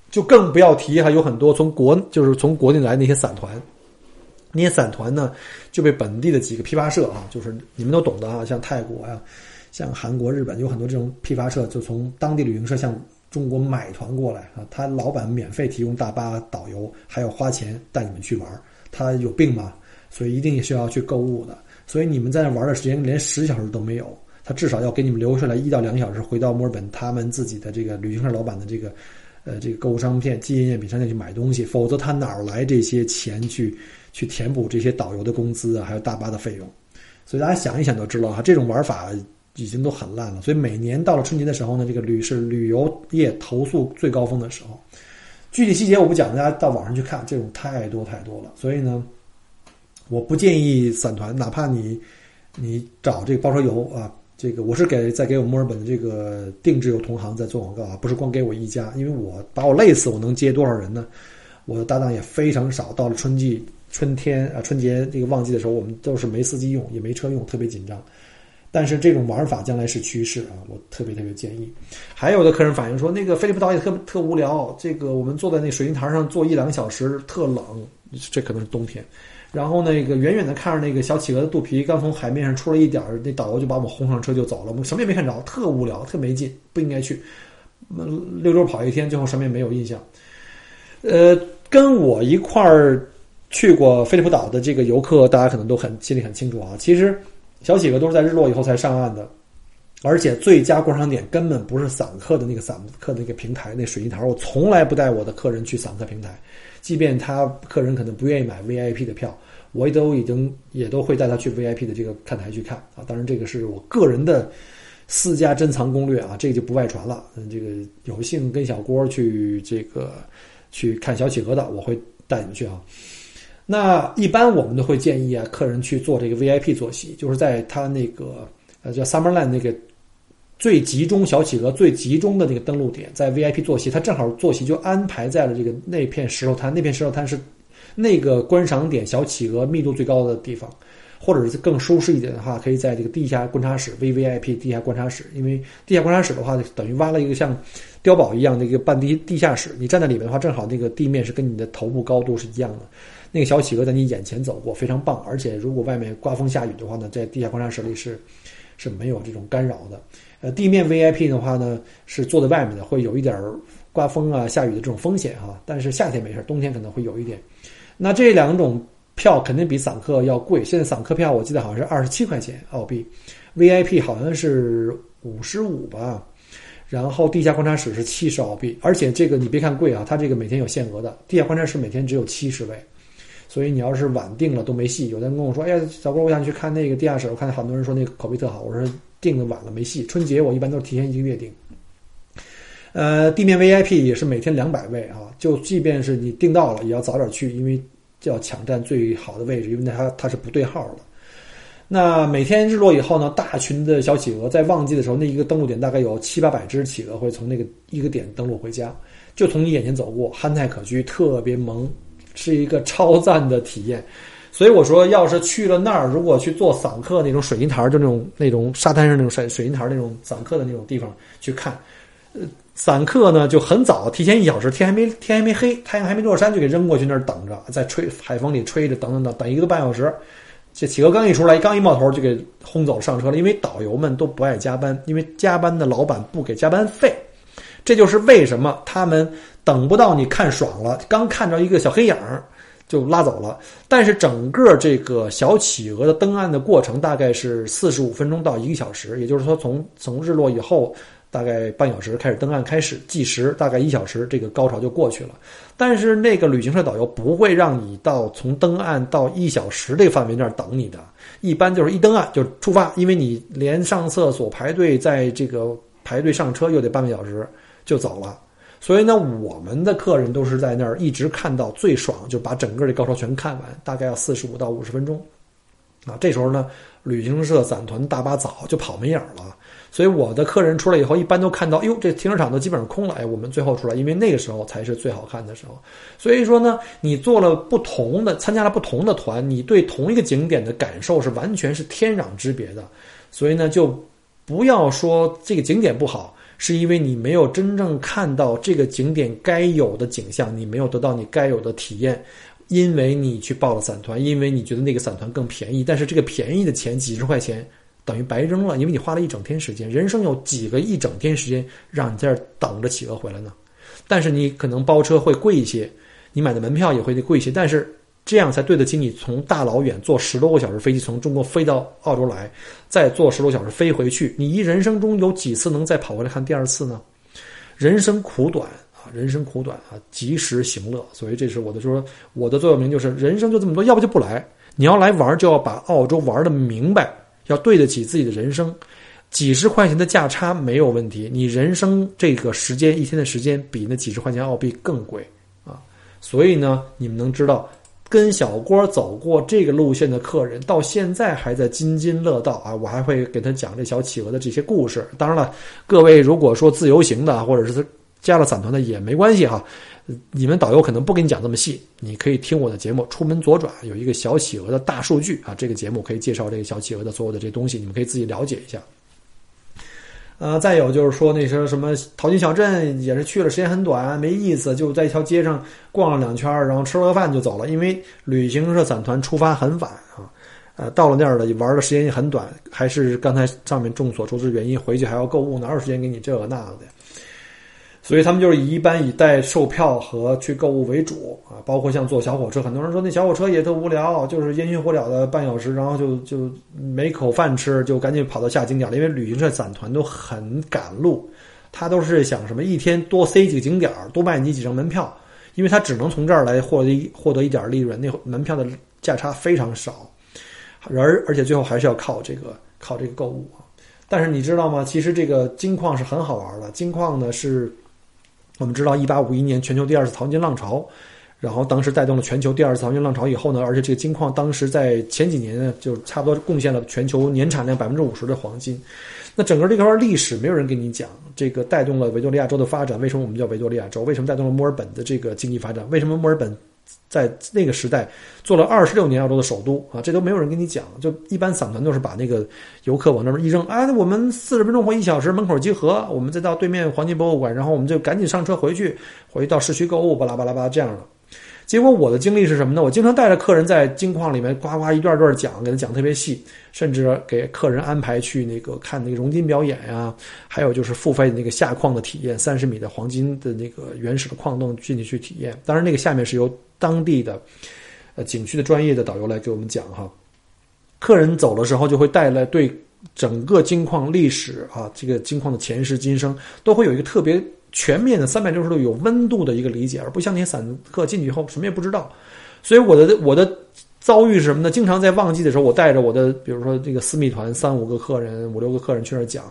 就更不要提还有很多从国就是从国内来那些散团。那些散团呢，就被本地的几个批发社啊，就是你们都懂的啊，像泰国呀、像韩国、日本，有很多这种批发社，就从当地旅行社向中国买团过来啊。他老板免费提供大巴导游，还要花钱带你们去玩他有病吗？所以一定需要去购物的。所以你们在那玩的时间连十小时都没有，他至少要给你们留下来一到两个小时，回到墨尔本他们自己的这个旅行社老板的这个呃这个购物商店、纪念品商店去买东西，否则他哪儿来这些钱去？去填补这些导游的工资啊，还有大巴的费用，所以大家想一想就知道哈，这种玩法已经都很烂了。所以每年到了春节的时候呢，这个旅是旅游业投诉最高峰的时候。具体细节我不讲，大家到网上去看，这种太多太多了。所以呢，我不建议散团，哪怕你你找这个包车游啊，这个我是给在给我墨尔本的这个定制游同行在做广告啊，不是光给我一家，因为我把我累死，我能接多少人呢？我的搭档也非常少，到了春季。春天啊，春节这个旺季的时候，我们都是没司机用，也没车用，特别紧张。但是这种玩法将来是趋势啊，我特别特别建议。还有的客人反映说，那个菲利普岛也特特无聊，这个我们坐在那水晶台上坐一两个小时，特冷，这可能是冬天。然后那个远远的看着那个小企鹅的肚皮刚从海面上出来一点儿，那导游就把我们轰上车就走了，我们什么也没看着，特无聊，特没劲，不应该去。溜溜跑一天，最后什么也没有印象。呃，跟我一块儿。去过菲利普岛的这个游客，大家可能都很心里很清楚啊。其实，小企鹅都是在日落以后才上岸的，而且最佳观赏点根本不是散客的那个散客的那个平台，那水泥台。我从来不带我的客人去散客平台，即便他客人可能不愿意买 VIP 的票，我也都已经也都会带他去 VIP 的这个看台去看啊。当然，这个是我个人的私家珍藏攻略啊，这个就不外传了。嗯，这个有幸跟小郭去这个去看小企鹅的，我会带你们去啊。那一般我们都会建议啊，客人去做这个 VIP 坐席，就是在他那个呃叫 Summerland 那个最集中小企鹅最集中的那个登陆点，在 VIP 坐席，它正好坐席就安排在了这个那片石头滩，那片石头滩是那个观赏点小企鹅密度最高的地方，或者是更舒适一点的话，可以在这个地下观察室 VVIP 地下观察室，因为地下观察室的话，等于挖了一个像碉堡一样的一个半地地下室，你站在里面的话，正好那个地面是跟你的头部高度是一样的。那个小企鹅在你眼前走过，非常棒。而且如果外面刮风下雨的话呢，在地下观察室里是是没有这种干扰的。呃，地面 VIP 的话呢，是坐在外面的，会有一点儿刮风啊、下雨的这种风险哈。但是夏天没事，冬天可能会有一点。那这两种票肯定比散客要贵。现在散客票我记得好像是二十七块钱澳币，VIP 好像是五十五吧。然后地下观察室是七十澳币，而且这个你别看贵啊，它这个每天有限额的。地下观察室每天只有七十位。所以你要是晚定了都没戏。有的人跟我说：“哎呀，小郭，我想去看那个地下室。”我看见很多人说那个口碑特好。我说订的晚了没戏。春节我一般都是提前一个月订。呃，地面 VIP 也是每天两百位啊，就即便是你订到了，也要早点去，因为要抢占最好的位置，因为它它是不对号的。那每天日落以后呢，大群的小企鹅在旺季的时候，那一个登陆点大概有七八百只企鹅会从那个一个点登陆回家，就从你眼前走过，憨态可掬，特别萌。是一个超赞的体验，所以我说，要是去了那儿，如果去做散客那种水泥台，就那种那种沙滩上那种水水泥台那种散客的那种地方去看，呃，散客呢就很早，提前一小时，天还没 天还没黑，太阳还没落山，就给扔过去那儿等着，在吹海风里吹着，等等等，等一个半小时，这企鹅刚一出来，刚一冒头就给轰走上车了，因为导游们都不爱加班，因为加班的老板不给加班费，这就是为什么他们。等不到你看爽了，刚看着一个小黑影儿就拉走了。但是整个这个小企鹅的登岸的过程大概是四十五分钟到一个小时，也就是说从从日落以后。大概半小时开始登岸开始计时，大概一小时，这个高潮就过去了。但是那个旅行社导游不会让你到从登岸到一小时这个范围那儿等你的，一般就是一登岸就出发，因为你连上厕所排队，在这个排队上车又得半个小时就走了。所以呢，我们的客人都是在那儿一直看到最爽，就把整个这高潮全看完，大概要四十五到五十分钟。啊，这时候呢，旅行社散团大巴早就跑没影了。所以我的客人出来以后，一般都看到，哟，这停车场都基本上空了。哎，我们最后出来，因为那个时候才是最好看的时候。所以说呢，你做了不同的，参加了不同的团，你对同一个景点的感受是完全是天壤之别的。所以呢，就不要说这个景点不好，是因为你没有真正看到这个景点该有的景象，你没有得到你该有的体验，因为你去报了散团，因为你觉得那个散团更便宜，但是这个便宜的钱几十块钱。等于白扔了，因为你花了一整天时间。人生有几个一整天时间让你在这等着企鹅回来呢？但是你可能包车会贵一些，你买的门票也会贵一些。但是这样才对得起你从大老远坐十多个小时飞机从中国飞到澳洲来，再坐十多个小时飞回去。你一人生中有几次能再跑回来看第二次呢？人生苦短啊，人生苦短啊，及时行乐。所以这是我的就说，我的座右铭就是：人生就这么多，要不就不来。你要来玩，就要把澳洲玩的明白。要对得起自己的人生，几十块钱的价差没有问题。你人生这个时间一天的时间比那几十块钱澳币更贵啊！所以呢，你们能知道，跟小郭走过这个路线的客人，到现在还在津津乐道啊！我还会给他讲这小企鹅的这些故事。当然了，各位如果说自由行的，或者是加了散团的也没关系哈。你们导游可能不给你讲这么细，你可以听我的节目《出门左转》，有一个小企鹅的大数据啊，这个节目可以介绍这个小企鹅的所有的这东西，你们可以自己了解一下。呃，再有就是说那些什么淘金小镇，也是去了时间很短，没意思，就在一条街上逛了两圈，然后吃了个饭就走了，因为旅行社散团出发很晚啊，呃，到了那儿了玩的时间也很短，还是刚才上面众所周知原因，回去还要购物，哪有时间给你这个那个的。所以他们就是以一般以带售票和去购物为主啊，包括像坐小火车，很多人说那小火车也特无聊，就是烟熏火燎的半小时，然后就就没口饭吃，就赶紧跑到下景点了。因为旅行社散团都很赶路，他都是想什么一天多塞几个景点多卖你几张门票，因为他只能从这儿来获得获得一点利润，那门票的价差非常少，而而且最后还是要靠这个靠这个购物啊。但是你知道吗？其实这个金矿是很好玩的，金矿呢是。我们知道，一八五一年全球第二次淘金浪潮，然后当时带动了全球第二次淘金浪潮以后呢，而且这个金矿当时在前几年呢，就差不多贡献了全球年产量百分之五十的黄金。那整个这块历史没有人跟你讲，这个带动了维多利亚州的发展。为什么我们叫维多利亚州？为什么带动了墨尔本的这个经济发展？为什么墨尔本？在那个时代做了二十六年澳洲的首都啊，这都没有人跟你讲。就一般散团都是把那个游客往那边一扔，啊，我们四十分钟或一小时门口集合，我们再到对面黄金博物馆，然后我们就赶紧上车回去，回到市区购物，巴拉巴拉巴拉这样的。结果我的经历是什么呢？我经常带着客人在金矿里面呱呱一段段讲，给他讲特别细，甚至给客人安排去那个看那个熔金表演呀，还有就是付费那个下矿的体验，三十米的黄金的那个原始的矿洞进去去体验。当然，那个下面是由当地的呃景区的专业的导游来给我们讲哈。客人走的时候就会带来对整个金矿历史啊，这个金矿的前世今生都会有一个特别。全面的三百六十度有温度的一个理解，而不像那些散客进去以后什么也不知道。所以我的我的遭遇是什么呢？经常在旺季的时候，我带着我的，比如说这个私密团三五个客人、五六个客人去那儿讲，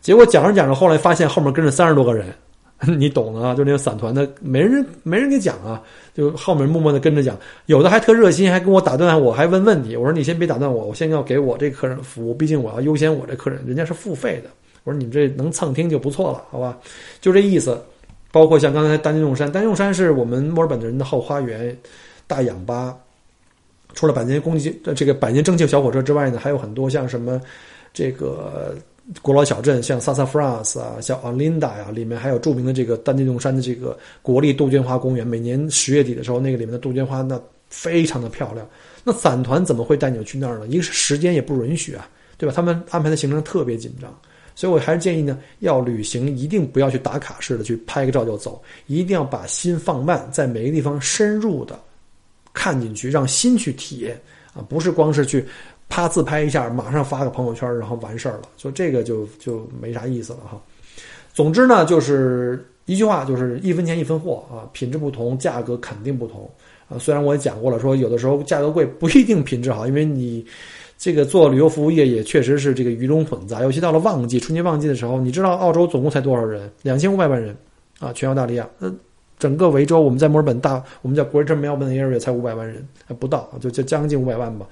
结果讲着讲着，后来发现后面跟着三十多个人，你懂的啊？就那个散团的，没人没人给讲啊，就后面默默的跟着讲，有的还特热心，还跟我打断我，还问问题。我说你先别打断我，我先要给我这客人服务，毕竟我要优先我这客人，人家是付费的。我说你们这能蹭听就不错了，好吧？就这意思。包括像刚才丹用山，丹用山是我们墨尔本的人的后花园，大氧吧。除了百年公鸡这个百年蒸汽小火车之外呢，还有很多像什么这个古老小镇，像萨萨弗拉斯啊，像阿琳达呀，里面还有著名的这个丹尼洞山的这个国立杜鹃花公园。每年十月底的时候，那个里面的杜鹃花那非常的漂亮。那散团怎么会带你们去那儿呢？一个是时间也不允许啊。对吧？他们安排的行程特别紧张，所以我还是建议呢，要旅行一定不要去打卡式的去拍个照就走，一定要把心放慢，在每个地方深入的看进去，让心去体验啊，不是光是去啪自拍一下，马上发个朋友圈，然后完事儿了，就这个就就没啥意思了哈。总之呢，就是一句话，就是一分钱一分货啊，品质不同，价格肯定不同啊。虽然我也讲过了，说有的时候价格贵不一定品质好，因为你。这个做旅游服务业也确实是这个鱼龙混杂，尤其到了旺季，春节旺季的时候，你知道澳洲总共才多少人？两千五百万人，啊，全澳大利亚，呃，整个维州，我们在墨尔本大，我们叫 Greater Melbourne Area 才五百万人，还不到，就就将近五百万吧。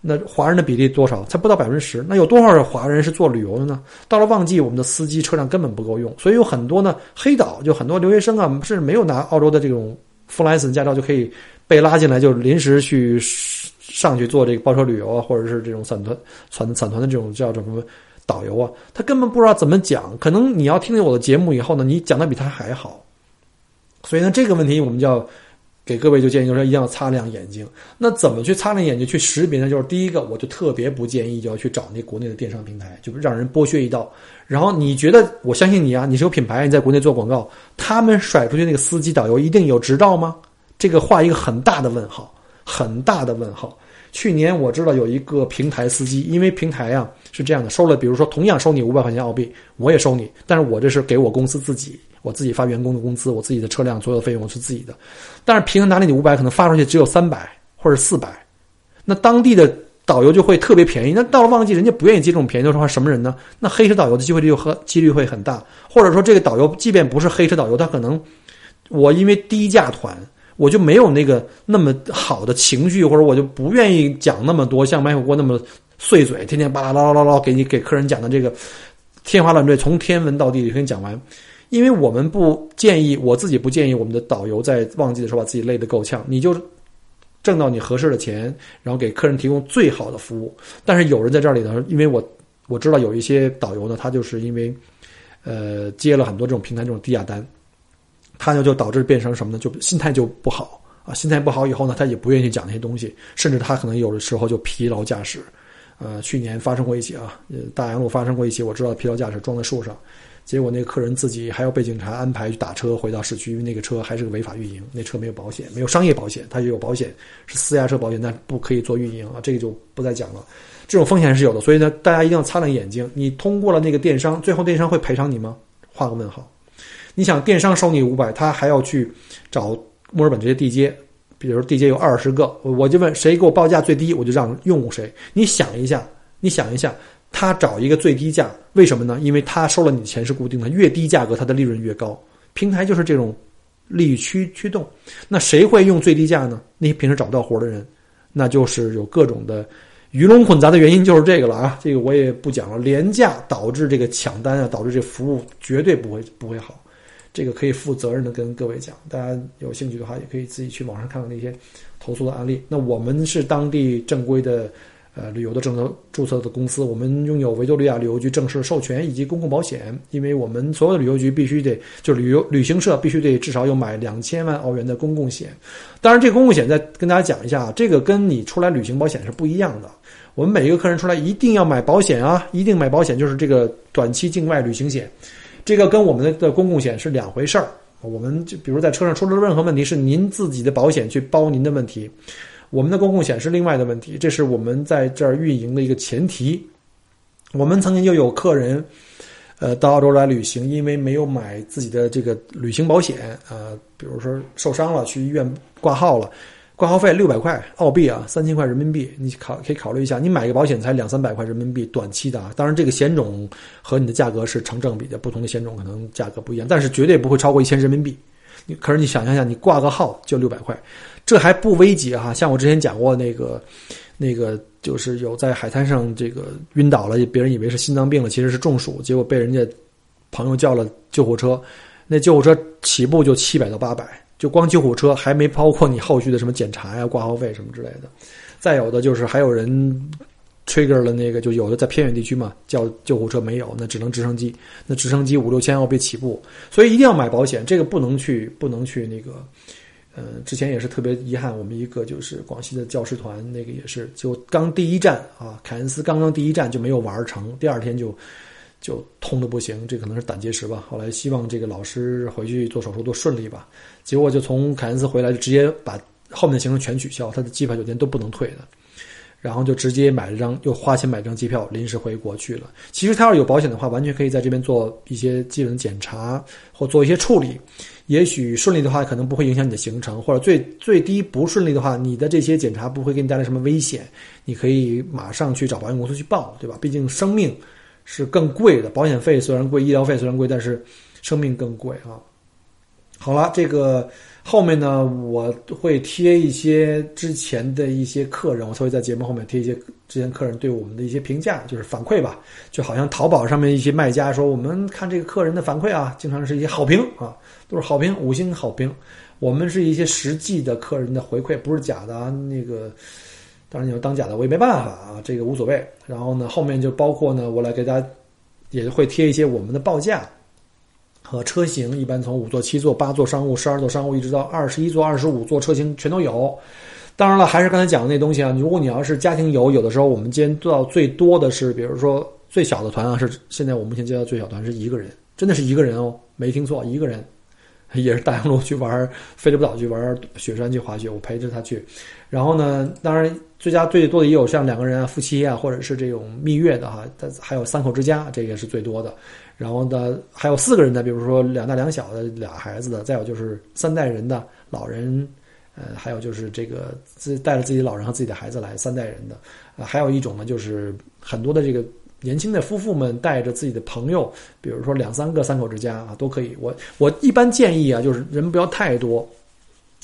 那华人的比例多少？才不到百分之十。那有多少华人是做旅游的呢？到了旺季，我们的司机车辆根本不够用，所以有很多呢黑岛，就很多留学生啊，是没有拿澳洲的这种 full license 驾照就可以被拉进来，就临时去。上去做这个包车旅游啊，或者是这种散团、散散团的这种叫什么导游啊，他根本不知道怎么讲。可能你要听听我的节目以后呢，你讲的比他还好。所以呢，这个问题我们就要给各位就建议，就是说一定要擦亮眼睛。那怎么去擦亮眼睛去识别呢？就是第一个，我就特别不建议就要去找那国内的电商平台，就让人剥削一道。然后你觉得我相信你啊，你是有品牌，你在国内做广告，他们甩出去那个司机导游一定有执照吗？这个画一个很大的问号。很大的问号。去年我知道有一个平台司机，因为平台啊是这样的，收了，比如说同样收你五百块钱澳币，我也收你，但是我这是给我公司自己，我自己发员工的工资，我自己的车辆所有的费用我是自己的，但是平台拿了你五百，可能发出去只有三百或者四百，那当地的导游就会特别便宜。那到了旺季，人家不愿意接这种便宜的话，什么人呢？那黑车导游的机会就和几率会很大，或者说这个导游即便不是黑车导游，他可能我因为低价团。我就没有那个那么好的情绪，或者我就不愿意讲那么多，像麦火锅那么碎嘴，天天巴拉拉拉拉给你给客人讲的这个天花乱坠，从天文到地理给你讲完。因为我们不建议，我自己不建议我们的导游在旺季的时候把自己累得够呛。你就挣到你合适的钱，然后给客人提供最好的服务。但是有人在这里呢，因为我我知道有一些导游呢，他就是因为呃接了很多这种平台这种低价单。他呢就导致变成什么呢？就心态就不好啊，心态不好以后呢，他也不愿意去讲那些东西，甚至他可能有的时候就疲劳驾驶。呃，去年发生过一起啊，大洋路发生过一起，我知道疲劳驾驶撞在树上，结果那个客人自己还要被警察安排去打车回到市区，因为那个车还是个违法运营，那车没有保险，没有商业保险，他也有保险是私家车保险，但不可以做运营啊，这个就不再讲了。这种风险是有的，所以呢，大家一定要擦亮眼睛。你通过了那个电商，最后电商会赔偿你吗？画个问号。你想电商收你五百，他还要去找墨尔本这些地接，比如地接有二十个，我就问谁给我报价最低，我就让用谁。你想一下，你想一下，他找一个最低价，为什么呢？因为他收了你的钱是固定的，越低价格，他的利润越高。平台就是这种利益驱驱动。那谁会用最低价呢？那些平时找不到活的人，那就是有各种的鱼龙混杂的原因，就是这个了啊。这个我也不讲了，廉价导致这个抢单啊，导致这服务绝对不会不会好。这个可以负责任的跟各位讲，大家有兴趣的话，也可以自己去网上看看那些投诉的案例。那我们是当地正规的呃旅游的政策注册的公司，我们拥有维多利亚旅游局正式授权以及公共保险。因为我们所有的旅游局必须得，就旅游旅行社必须得至少有买两千万澳元的公共险。当然，这个公共险再跟大家讲一下，这个跟你出来旅行保险是不一样的。我们每一个客人出来一定要买保险啊，一定买保险，就是这个短期境外旅行险。这个跟我们的公共险是两回事儿。我们就比如在车上出了任何问题，是您自己的保险去包您的问题，我们的公共险是另外的问题。这是我们在这儿运营的一个前提。我们曾经就有客人，呃，到澳洲来旅行，因为没有买自己的这个旅行保险，啊，比如说受伤了，去医院挂号了。挂号费六百块澳币啊，三千块人民币，你考可以考虑一下。你买个保险才两三百块人民币，短期的啊。当然，这个险种和你的价格是成正比的，不同的险种可能价格不一样，但是绝对不会超过一千人民币。你可是你想象一下，你挂个号就六百块，这还不危急哈。像我之前讲过那个，那个就是有在海滩上这个晕倒了，别人以为是心脏病了，其实是中暑，结果被人家朋友叫了救护车，那救护车起步就七百到八百。就光救护车还没包括你后续的什么检查呀、挂号费什么之类的，再有的就是还有人 trigger 了那个，就有的在偏远地区嘛，叫救护车没有，那只能直升机，那直升机五六千澳币起步，所以一定要买保险，这个不能去不能去那个，呃，之前也是特别遗憾，我们一个就是广西的教师团，那个也是就刚第一站啊，凯恩斯刚刚第一站就没有玩成，第二天就就痛的不行，这可能是胆结石吧。后来希望这个老师回去做手术都顺利吧。结果就从凯恩斯回来，就直接把后面的行程全取消，他的机票酒店都不能退的。然后就直接买了张，又花钱买张机票，临时回国去了。其实他要有保险的话，完全可以在这边做一些基本的检查或做一些处理。也许顺利的话，可能不会影响你的行程；或者最最低不顺利的话，你的这些检查不会给你带来什么危险。你可以马上去找保险公司去报，对吧？毕竟生命是更贵的，保险费虽然贵，医疗费虽然贵，但是生命更贵啊。好了，这个。后面呢，我会贴一些之前的一些客人，我才会在节目后面贴一些之前客人对我们的一些评价，就是反馈吧。就好像淘宝上面一些卖家说，我们看这个客人的反馈啊，经常是一些好评啊，都是好评，五星好评。我们是一些实际的客人的回馈，不是假的啊。那个，当然你要当假的，我也没办法啊，这个无所谓。然后呢，后面就包括呢，我来给大家也会贴一些我们的报价。和车型一般从五座、七座、八座商务、十二座商务，一直到二十一座、二十五座车型全都有。当然了，还是刚才讲的那东西啊。如果你要是家庭游，有的时候我们今天做到最多的是，比如说最小的团啊，是现在我目前接到最小团是一个人，真的是一个人哦，没听错，一个人，也是大洋路去玩，飞利浦岛去玩雪山去滑雪，我陪着他去。然后呢，当然最佳最多的也有像两个人啊、夫妻啊，或者是这种蜜月的哈，还有三口之家，这也是最多的。然后呢，还有四个人的，比如说两大两小的俩孩子的，再有就是三代人的老人，呃，还有就是这个自带着自己老人和自己的孩子来三代人的，还有一种呢，就是很多的这个年轻的夫妇们带着自己的朋友，比如说两三个三口之家啊，都可以。我我一般建议啊，就是人不要太多。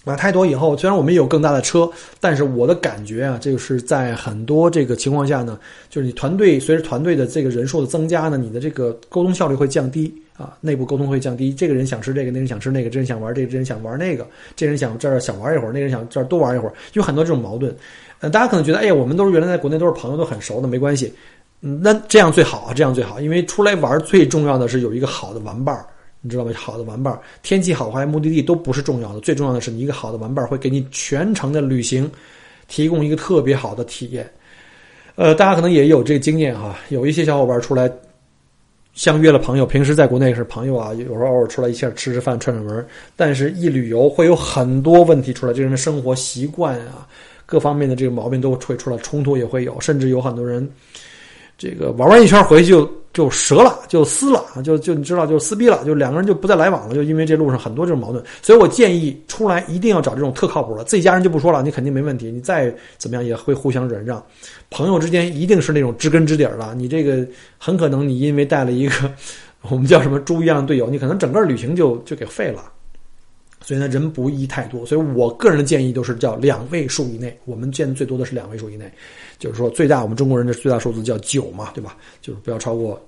买太多以后，虽然我们也有更大的车，但是我的感觉啊，这个是在很多这个情况下呢，就是你团队随着团队的这个人数的增加呢，你的这个沟通效率会降低啊，内部沟通会降低。这个人想吃这个，那人想吃那个，这人想玩这个，这人想玩那个，这人想这儿想玩一会儿，那人想这儿多玩一会儿，有很多这种矛盾。呃，大家可能觉得，哎呀，我们都是原来在国内都是朋友，都很熟的，没关系。嗯，那这样最好啊，这样最好，因为出来玩最重要的是有一个好的玩伴儿。你知道吗？好的玩伴儿，天气好坏、目的地都不是重要的，最重要的是你一个好的玩伴会给你全程的旅行提供一个特别好的体验。呃，大家可能也有这个经验哈，有一些小伙伴出来相约了朋友，平时在国内是朋友啊，有时候偶尔出来一下吃吃饭、串串门，但是一旅游会有很多问题出来，这人的生活习惯啊，各方面的这个毛病都会出来，冲突也会有，甚至有很多人这个玩完一圈回去就。就折了，就撕了，就就你知道，就撕逼了，就两个人就不再来往了，就因为这路上很多这种矛盾，所以我建议出来一定要找这种特靠谱的，自己家人就不说了，你肯定没问题，你再怎么样也会互相忍让，朋友之间一定是那种知根知底的，你这个很可能你因为带了一个我们叫什么猪一样的队友，你可能整个旅行就就给废了。所以呢，人不宜太多。所以我个人的建议都是叫两位数以内。我们见的最多的是两位数以内，就是说最大我们中国人的最大数字叫九嘛，对吧？就是不要超过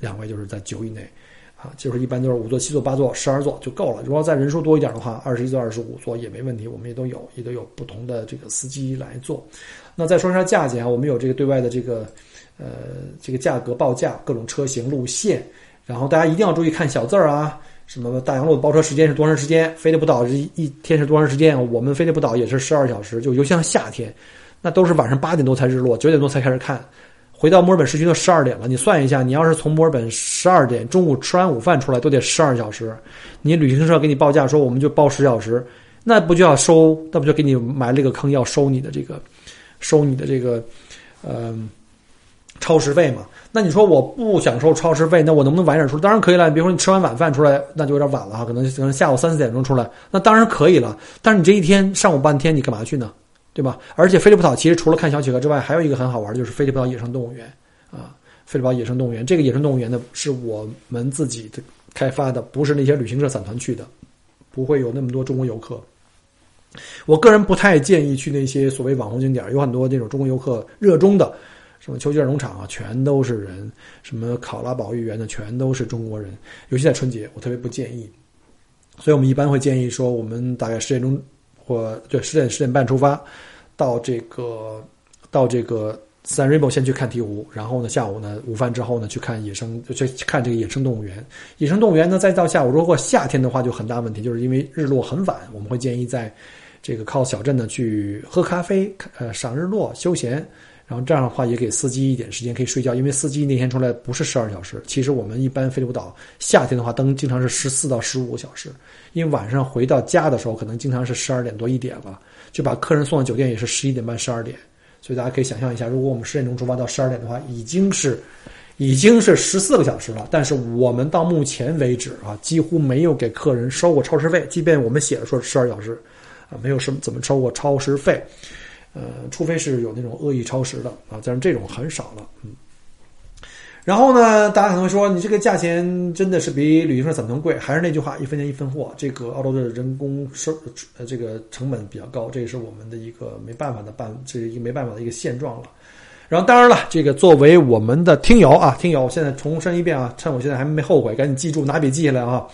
两位，就是在九以内啊。就是一般都是五座、七座、八座、十二座就够了。如果再人数多一点的话，二十一座、二十五座也没问题，我们也都有，也都有不同的这个司机来做。那再说一下价钱啊，我们有这个对外的这个呃这个价格报价，各种车型路线，然后大家一定要注意看小字儿啊。什么大洋路的包车时间是多长时间？飞利浦岛是一天是多长时间？我们飞利浦岛也是十二小时，就尤其像夏天，那都是晚上八点多才日落，九点多才开始看。回到墨尔本市区都十二点了，你算一下，你要是从墨尔本十二点中午吃完午饭出来，都得十二小时。你旅行社给你报价说我们就包十小时，那不就要收？那不就给你埋了个坑，要收你的这个，收你的这个，呃，超时费嘛？那你说我不享受超时费，那我能不能晚点出？当然可以了。比如说你吃完晚饭出来，那就有点晚了哈，可能可能下午三四点钟出来，那当然可以了。但是你这一天上午半天你干嘛去呢？对吧？而且菲利普岛其实除了看小企鹅之外，还有一个很好玩的，就是菲利普岛野生动物园啊。菲利普岛野生动物园这个野生动物园呢，是我们自己的开发的，不是那些旅行社散团去的，不会有那么多中国游客。我个人不太建议去那些所谓网红景点，有很多那种中国游客热衷的。什么丘吉尔农场啊，全都是人；什么考拉保育园的，全都是中国人。尤其在春节，我特别不建议。所以我们一般会建议说，我们大概十点钟或对十点十点半出发，到这个到这个 San Remo 先去看鹈鹕，然后呢下午呢午饭之后呢去看野生，去看这个野生动物园。野生动物园呢再到下午，如果夏天的话就很大问题，就是因为日落很晚，我们会建议在这个靠小镇呢去喝咖啡，呃赏日落休闲。然后这样的话也给司机一点时间可以睡觉，因为司机那天出来不是十二小时，其实我们一般飞利浦岛夏天的话灯经常是十四到十五个小时，因为晚上回到家的时候可能经常是十二点多一点了，就把客人送到酒店也是十一点半十二点，所以大家可以想象一下，如果我们十点钟出发到十二点的话，已经是已经是十四个小时了，但是我们到目前为止啊，几乎没有给客人收过超时费，即便我们写的说十二小时，啊，没有什么怎么收过超时费。呃，除非是有那种恶意超时的啊，但是这种很少了，嗯。然后呢，大家可能会说，你这个价钱真的是比旅行社散团贵？还是那句话，一分钱一分货。这个澳洲的人工收呃这个成本比较高，这也是我们的一个没办法的办，这是一个没办法的一个现状了。然后当然了，这个作为我们的听友啊，听友我现在重申一遍啊，趁我现在还没后悔，赶紧记住拿笔记下来啊。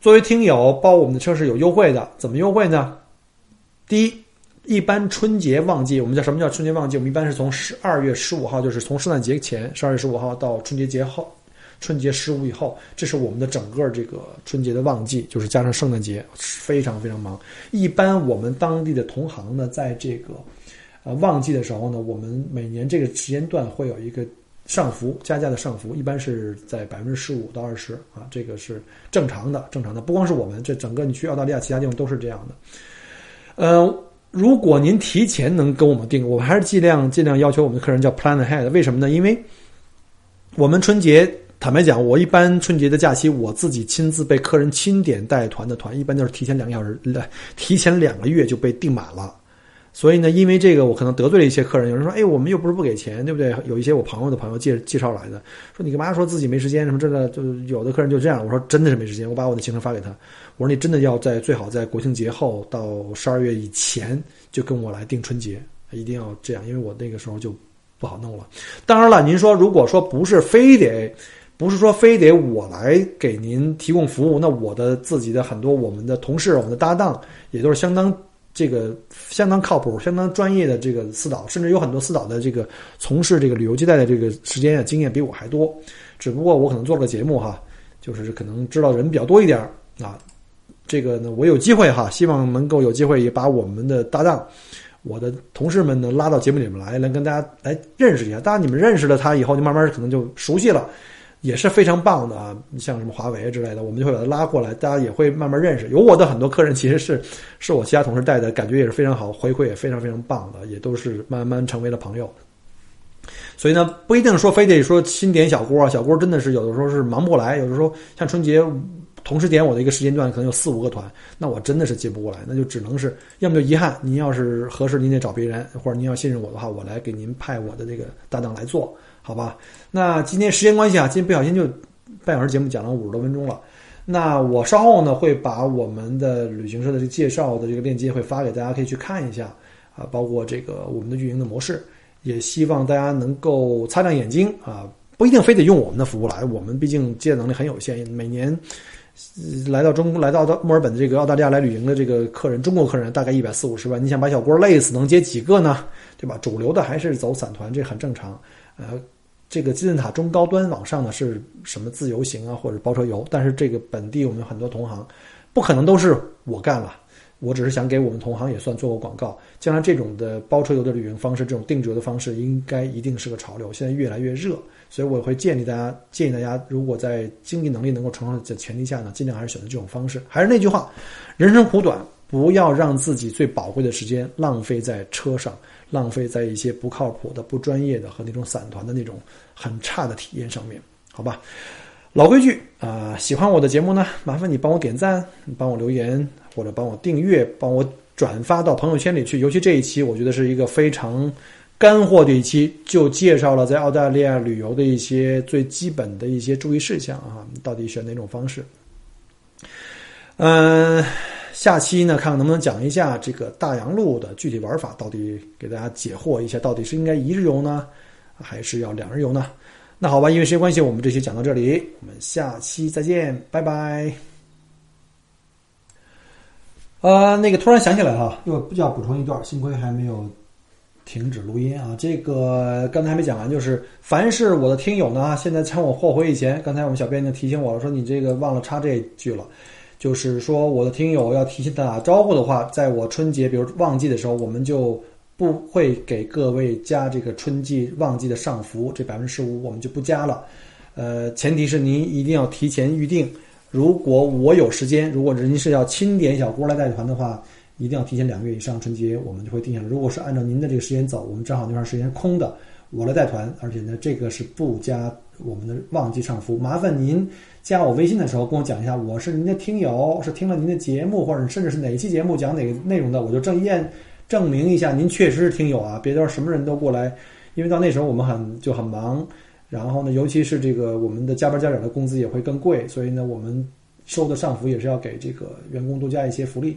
作为听友，包我们的车是有优惠的，怎么优惠呢？第一。一般春节旺季，我们叫什么叫春节旺季？我们一般是从十二月十五号，就是从圣诞节前十二月十五号到春节节后，春节十五以后，这是我们的整个这个春节的旺季，就是加上圣诞节，非常非常忙。一般我们当地的同行呢，在这个呃旺季的时候呢，我们每年这个时间段会有一个上浮加价的上浮，一般是在百分之十五到二十啊，这个是正常的，正常的。不光是我们，这整个你去澳大利亚其他地方都是这样的，嗯。如果您提前能跟我们定，我们还是尽量尽量要求我们的客人叫 plan ahead。为什么呢？因为我们春节坦白讲，我一般春节的假期我自己亲自被客人钦点带团的团，一般都是提前两个小时，提前两个月就被订满了。所以呢，因为这个我可能得罪了一些客人。有人说：“哎，我们又不是不给钱，对不对？”有一些我朋友的朋友介介绍来的，说你干嘛说自己没时间什么这的，就有的客人就这样。我说真的是没时间，我把我的行程发给他。我说你真的要在最好在国庆节后到十二月以前就跟我来订春节，一定要这样，因为我那个时候就不好弄了。当然了，您说如果说不是非得，不是说非得我来给您提供服务，那我的自己的很多我们的同事、我们的搭档也都是相当。这个相当靠谱、相当专业的这个私导，甚至有很多私导的这个从事这个旅游接待的这个时间啊经验比我还多。只不过我可能做个节目哈，就是可能知道人比较多一点啊。这个呢，我有机会哈，希望能够有机会也把我们的搭档、我的同事们呢拉到节目里面来，来跟大家来认识一下。当然，你们认识了他以后，就慢慢可能就熟悉了。也是非常棒的啊！像什么华为之类的，我们就会把它拉过来，大家也会慢慢认识。有我的很多客人，其实是是我其他同事带的，感觉也是非常好，回馈也非常非常棒的，也都是慢慢成为了朋友。所以呢，不一定说非得说新点小锅啊，小锅真的是有的时候是忙不过来，有的时候像春节同时点我的一个时间段，可能有四五个团，那我真的是接不过来，那就只能是要么就遗憾，您要是合适，您得找别人，或者您要信任我的话，我来给您派我的这个搭档来做。好吧，那今天时间关系啊，今天不小心就半小时节目讲了五十多分钟了。那我稍后呢会把我们的旅行社的这个介绍的这个链接会发给大家，可以去看一下啊，包括这个我们的运营的模式，也希望大家能够擦亮眼睛啊，不一定非得用我们的服务来，我们毕竟接待能力很有限，每年来到中来到到墨尔本的这个澳大利亚来旅行的这个客人，中国客人大概一百四五十万，你想把小郭累死，能接几个呢？对吧？主流的还是走散团，这很正常，呃。这个金字塔中高端往上呢是什么自由行啊或者包车游？但是这个本地我们很多同行，不可能都是我干了，我只是想给我们同行也算做个广告。将来这种的包车游的旅行方式，这种定制游的方式，应该一定是个潮流，现在越来越热。所以我会建议大家，建议大家如果在经济能力能够承受的前提下呢，尽量还是选择这种方式。还是那句话，人生苦短，不要让自己最宝贵的时间浪费在车上。浪费在一些不靠谱的、不专业的和那种散团的那种很差的体验上面，好吧？老规矩啊，喜欢我的节目呢，麻烦你帮我点赞，帮我留言，或者帮我订阅，帮我转发到朋友圈里去。尤其这一期，我觉得是一个非常干货的一期，就介绍了在澳大利亚旅游的一些最基本的一些注意事项啊，到底选哪种方式？嗯。下期呢，看看能不能讲一下这个大洋路的具体玩法，到底给大家解惑一下，到底是应该一日游呢，还是要两日游呢？那好吧，因为时间关系，我们这期讲到这里，我们下期再见，拜拜。呃，那个突然想起来哈，又要补充一段，幸亏还没有停止录音啊。这个刚才还没讲完，就是凡是我的听友呢，现在趁我货回以前，刚才我们小编就提醒我了，说你这个忘了插这句了。就是说，我的听友要提前打招呼的话，在我春节比如旺季的时候，我们就不会给各位加这个春季旺季的上浮，这百分之十五我们就不加了。呃，前提是您一定要提前预定。如果我有时间，如果您是要清点小郭来带团的话，一定要提前两个月以上春节，我们就会定下来。如果是按照您的这个时间走，我们正好那段时间空的，我来带团，而且呢，这个是不加我们的旺季上浮。麻烦您加我微信的时候跟我讲一下，我是您的听友，是听了您的节目，或者甚至是哪一期节目讲哪个内容的，我就证验证明一下您确实是听友啊，别到什么人都过来，因为到那时候我们很就很忙。然后呢，尤其是这个我们的加班加点的工资也会更贵，所以呢，我们收的上浮也是要给这个员工多加一些福利。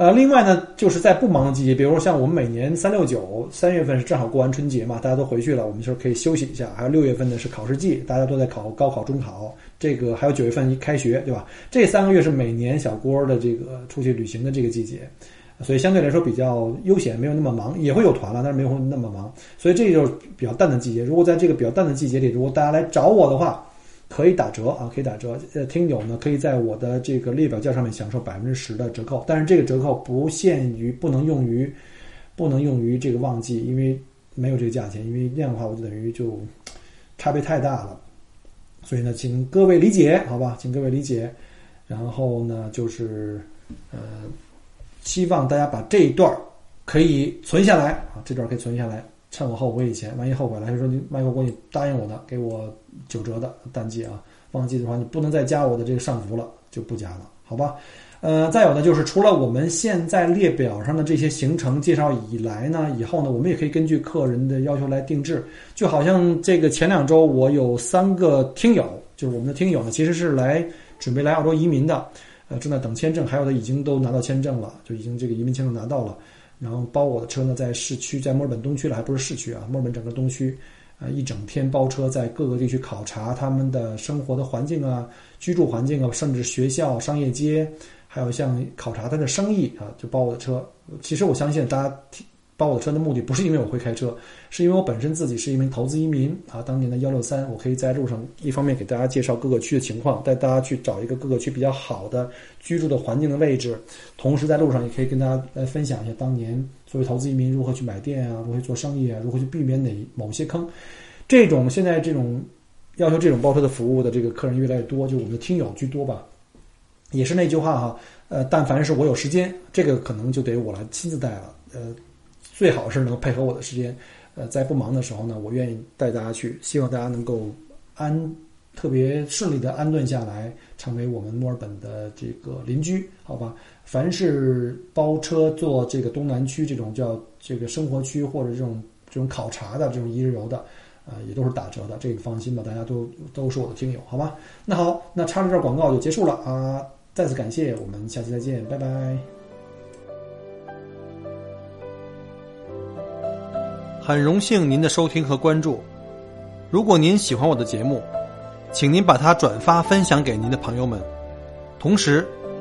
呃，另外呢，就是在不忙的季节，比如说像我们每年三六九三月份是正好过完春节嘛，大家都回去了，我们就是可以休息一下。还有六月份呢是考试季，大家都在考高考、中考，这个还有九月份一开学，对吧？这三个月是每年小郭的这个出去旅行的这个季节。所以相对来说比较悠闲，没有那么忙，也会有团了，但是没有那么忙。所以这就是比较淡的季节。如果在这个比较淡的季节里，如果大家来找我的话，可以打折啊，可以打折。呃，听友呢可以在我的这个列表价上面享受百分之十的折扣，但是这个折扣不限于，不能用于，不能用于这个旺季，因为没有这个价钱，因为那样的话我就等于就差别太大了。所以呢，请各位理解，好吧，请各位理解。然后呢，就是呃。希望大家把这一段可以存下来啊，这段可以存下来，趁我后悔以前，万一后悔了，还是说你麦克锅你答应我的，给我九折的淡季啊，旺季的话你不能再加我的这个上浮了，就不加了，好吧？呃，再有呢，就是除了我们现在列表上的这些行程介绍以来呢，以后呢，我们也可以根据客人的要求来定制，就好像这个前两周我有三个听友，就是我们的听友呢，其实是来准备来澳洲移民的。呃，正在等签证，还有的已经都拿到签证了，就已经这个移民签证拿到了。然后包我的车呢，在市区，在墨尔本东区了，还不是市区啊，墨尔本整个东区，啊，一整天包车在各个地区考察他们的生活的环境啊，居住环境啊，甚至学校、商业街，还有像考察他的生意啊，就包我的车。其实我相信大家。包我的车的目的不是因为我会开车，是因为我本身自己是一名投资移民啊。当年的幺六三，我可以在路上一方面给大家介绍各个区的情况，带大家去找一个各个区比较好的居住的环境的位置，同时在路上也可以跟大家来分享一下当年作为投资移民如何去买店啊，如何做生意啊，如何去避免哪某些坑。这种现在这种要求这种包车的服务的这个客人越来越多，就我们的听友居多吧。也是那句话哈，呃，但凡是我有时间，这个可能就得我来亲自带了，呃。最好是能配合我的时间，呃，在不忙的时候呢，我愿意带大家去，希望大家能够安特别顺利的安顿下来，成为我们墨尔本的这个邻居，好吧？凡是包车做这个东南区这种叫这个生活区或者这种这种考察的这种一日游的，呃，也都是打折的，这个放心吧，大家都都是我的听友，好吧？那好，那插了这广告就结束了啊！再次感谢，我们下期再见，拜拜。很荣幸您的收听和关注。如果您喜欢我的节目，请您把它转发分享给您的朋友们。同时，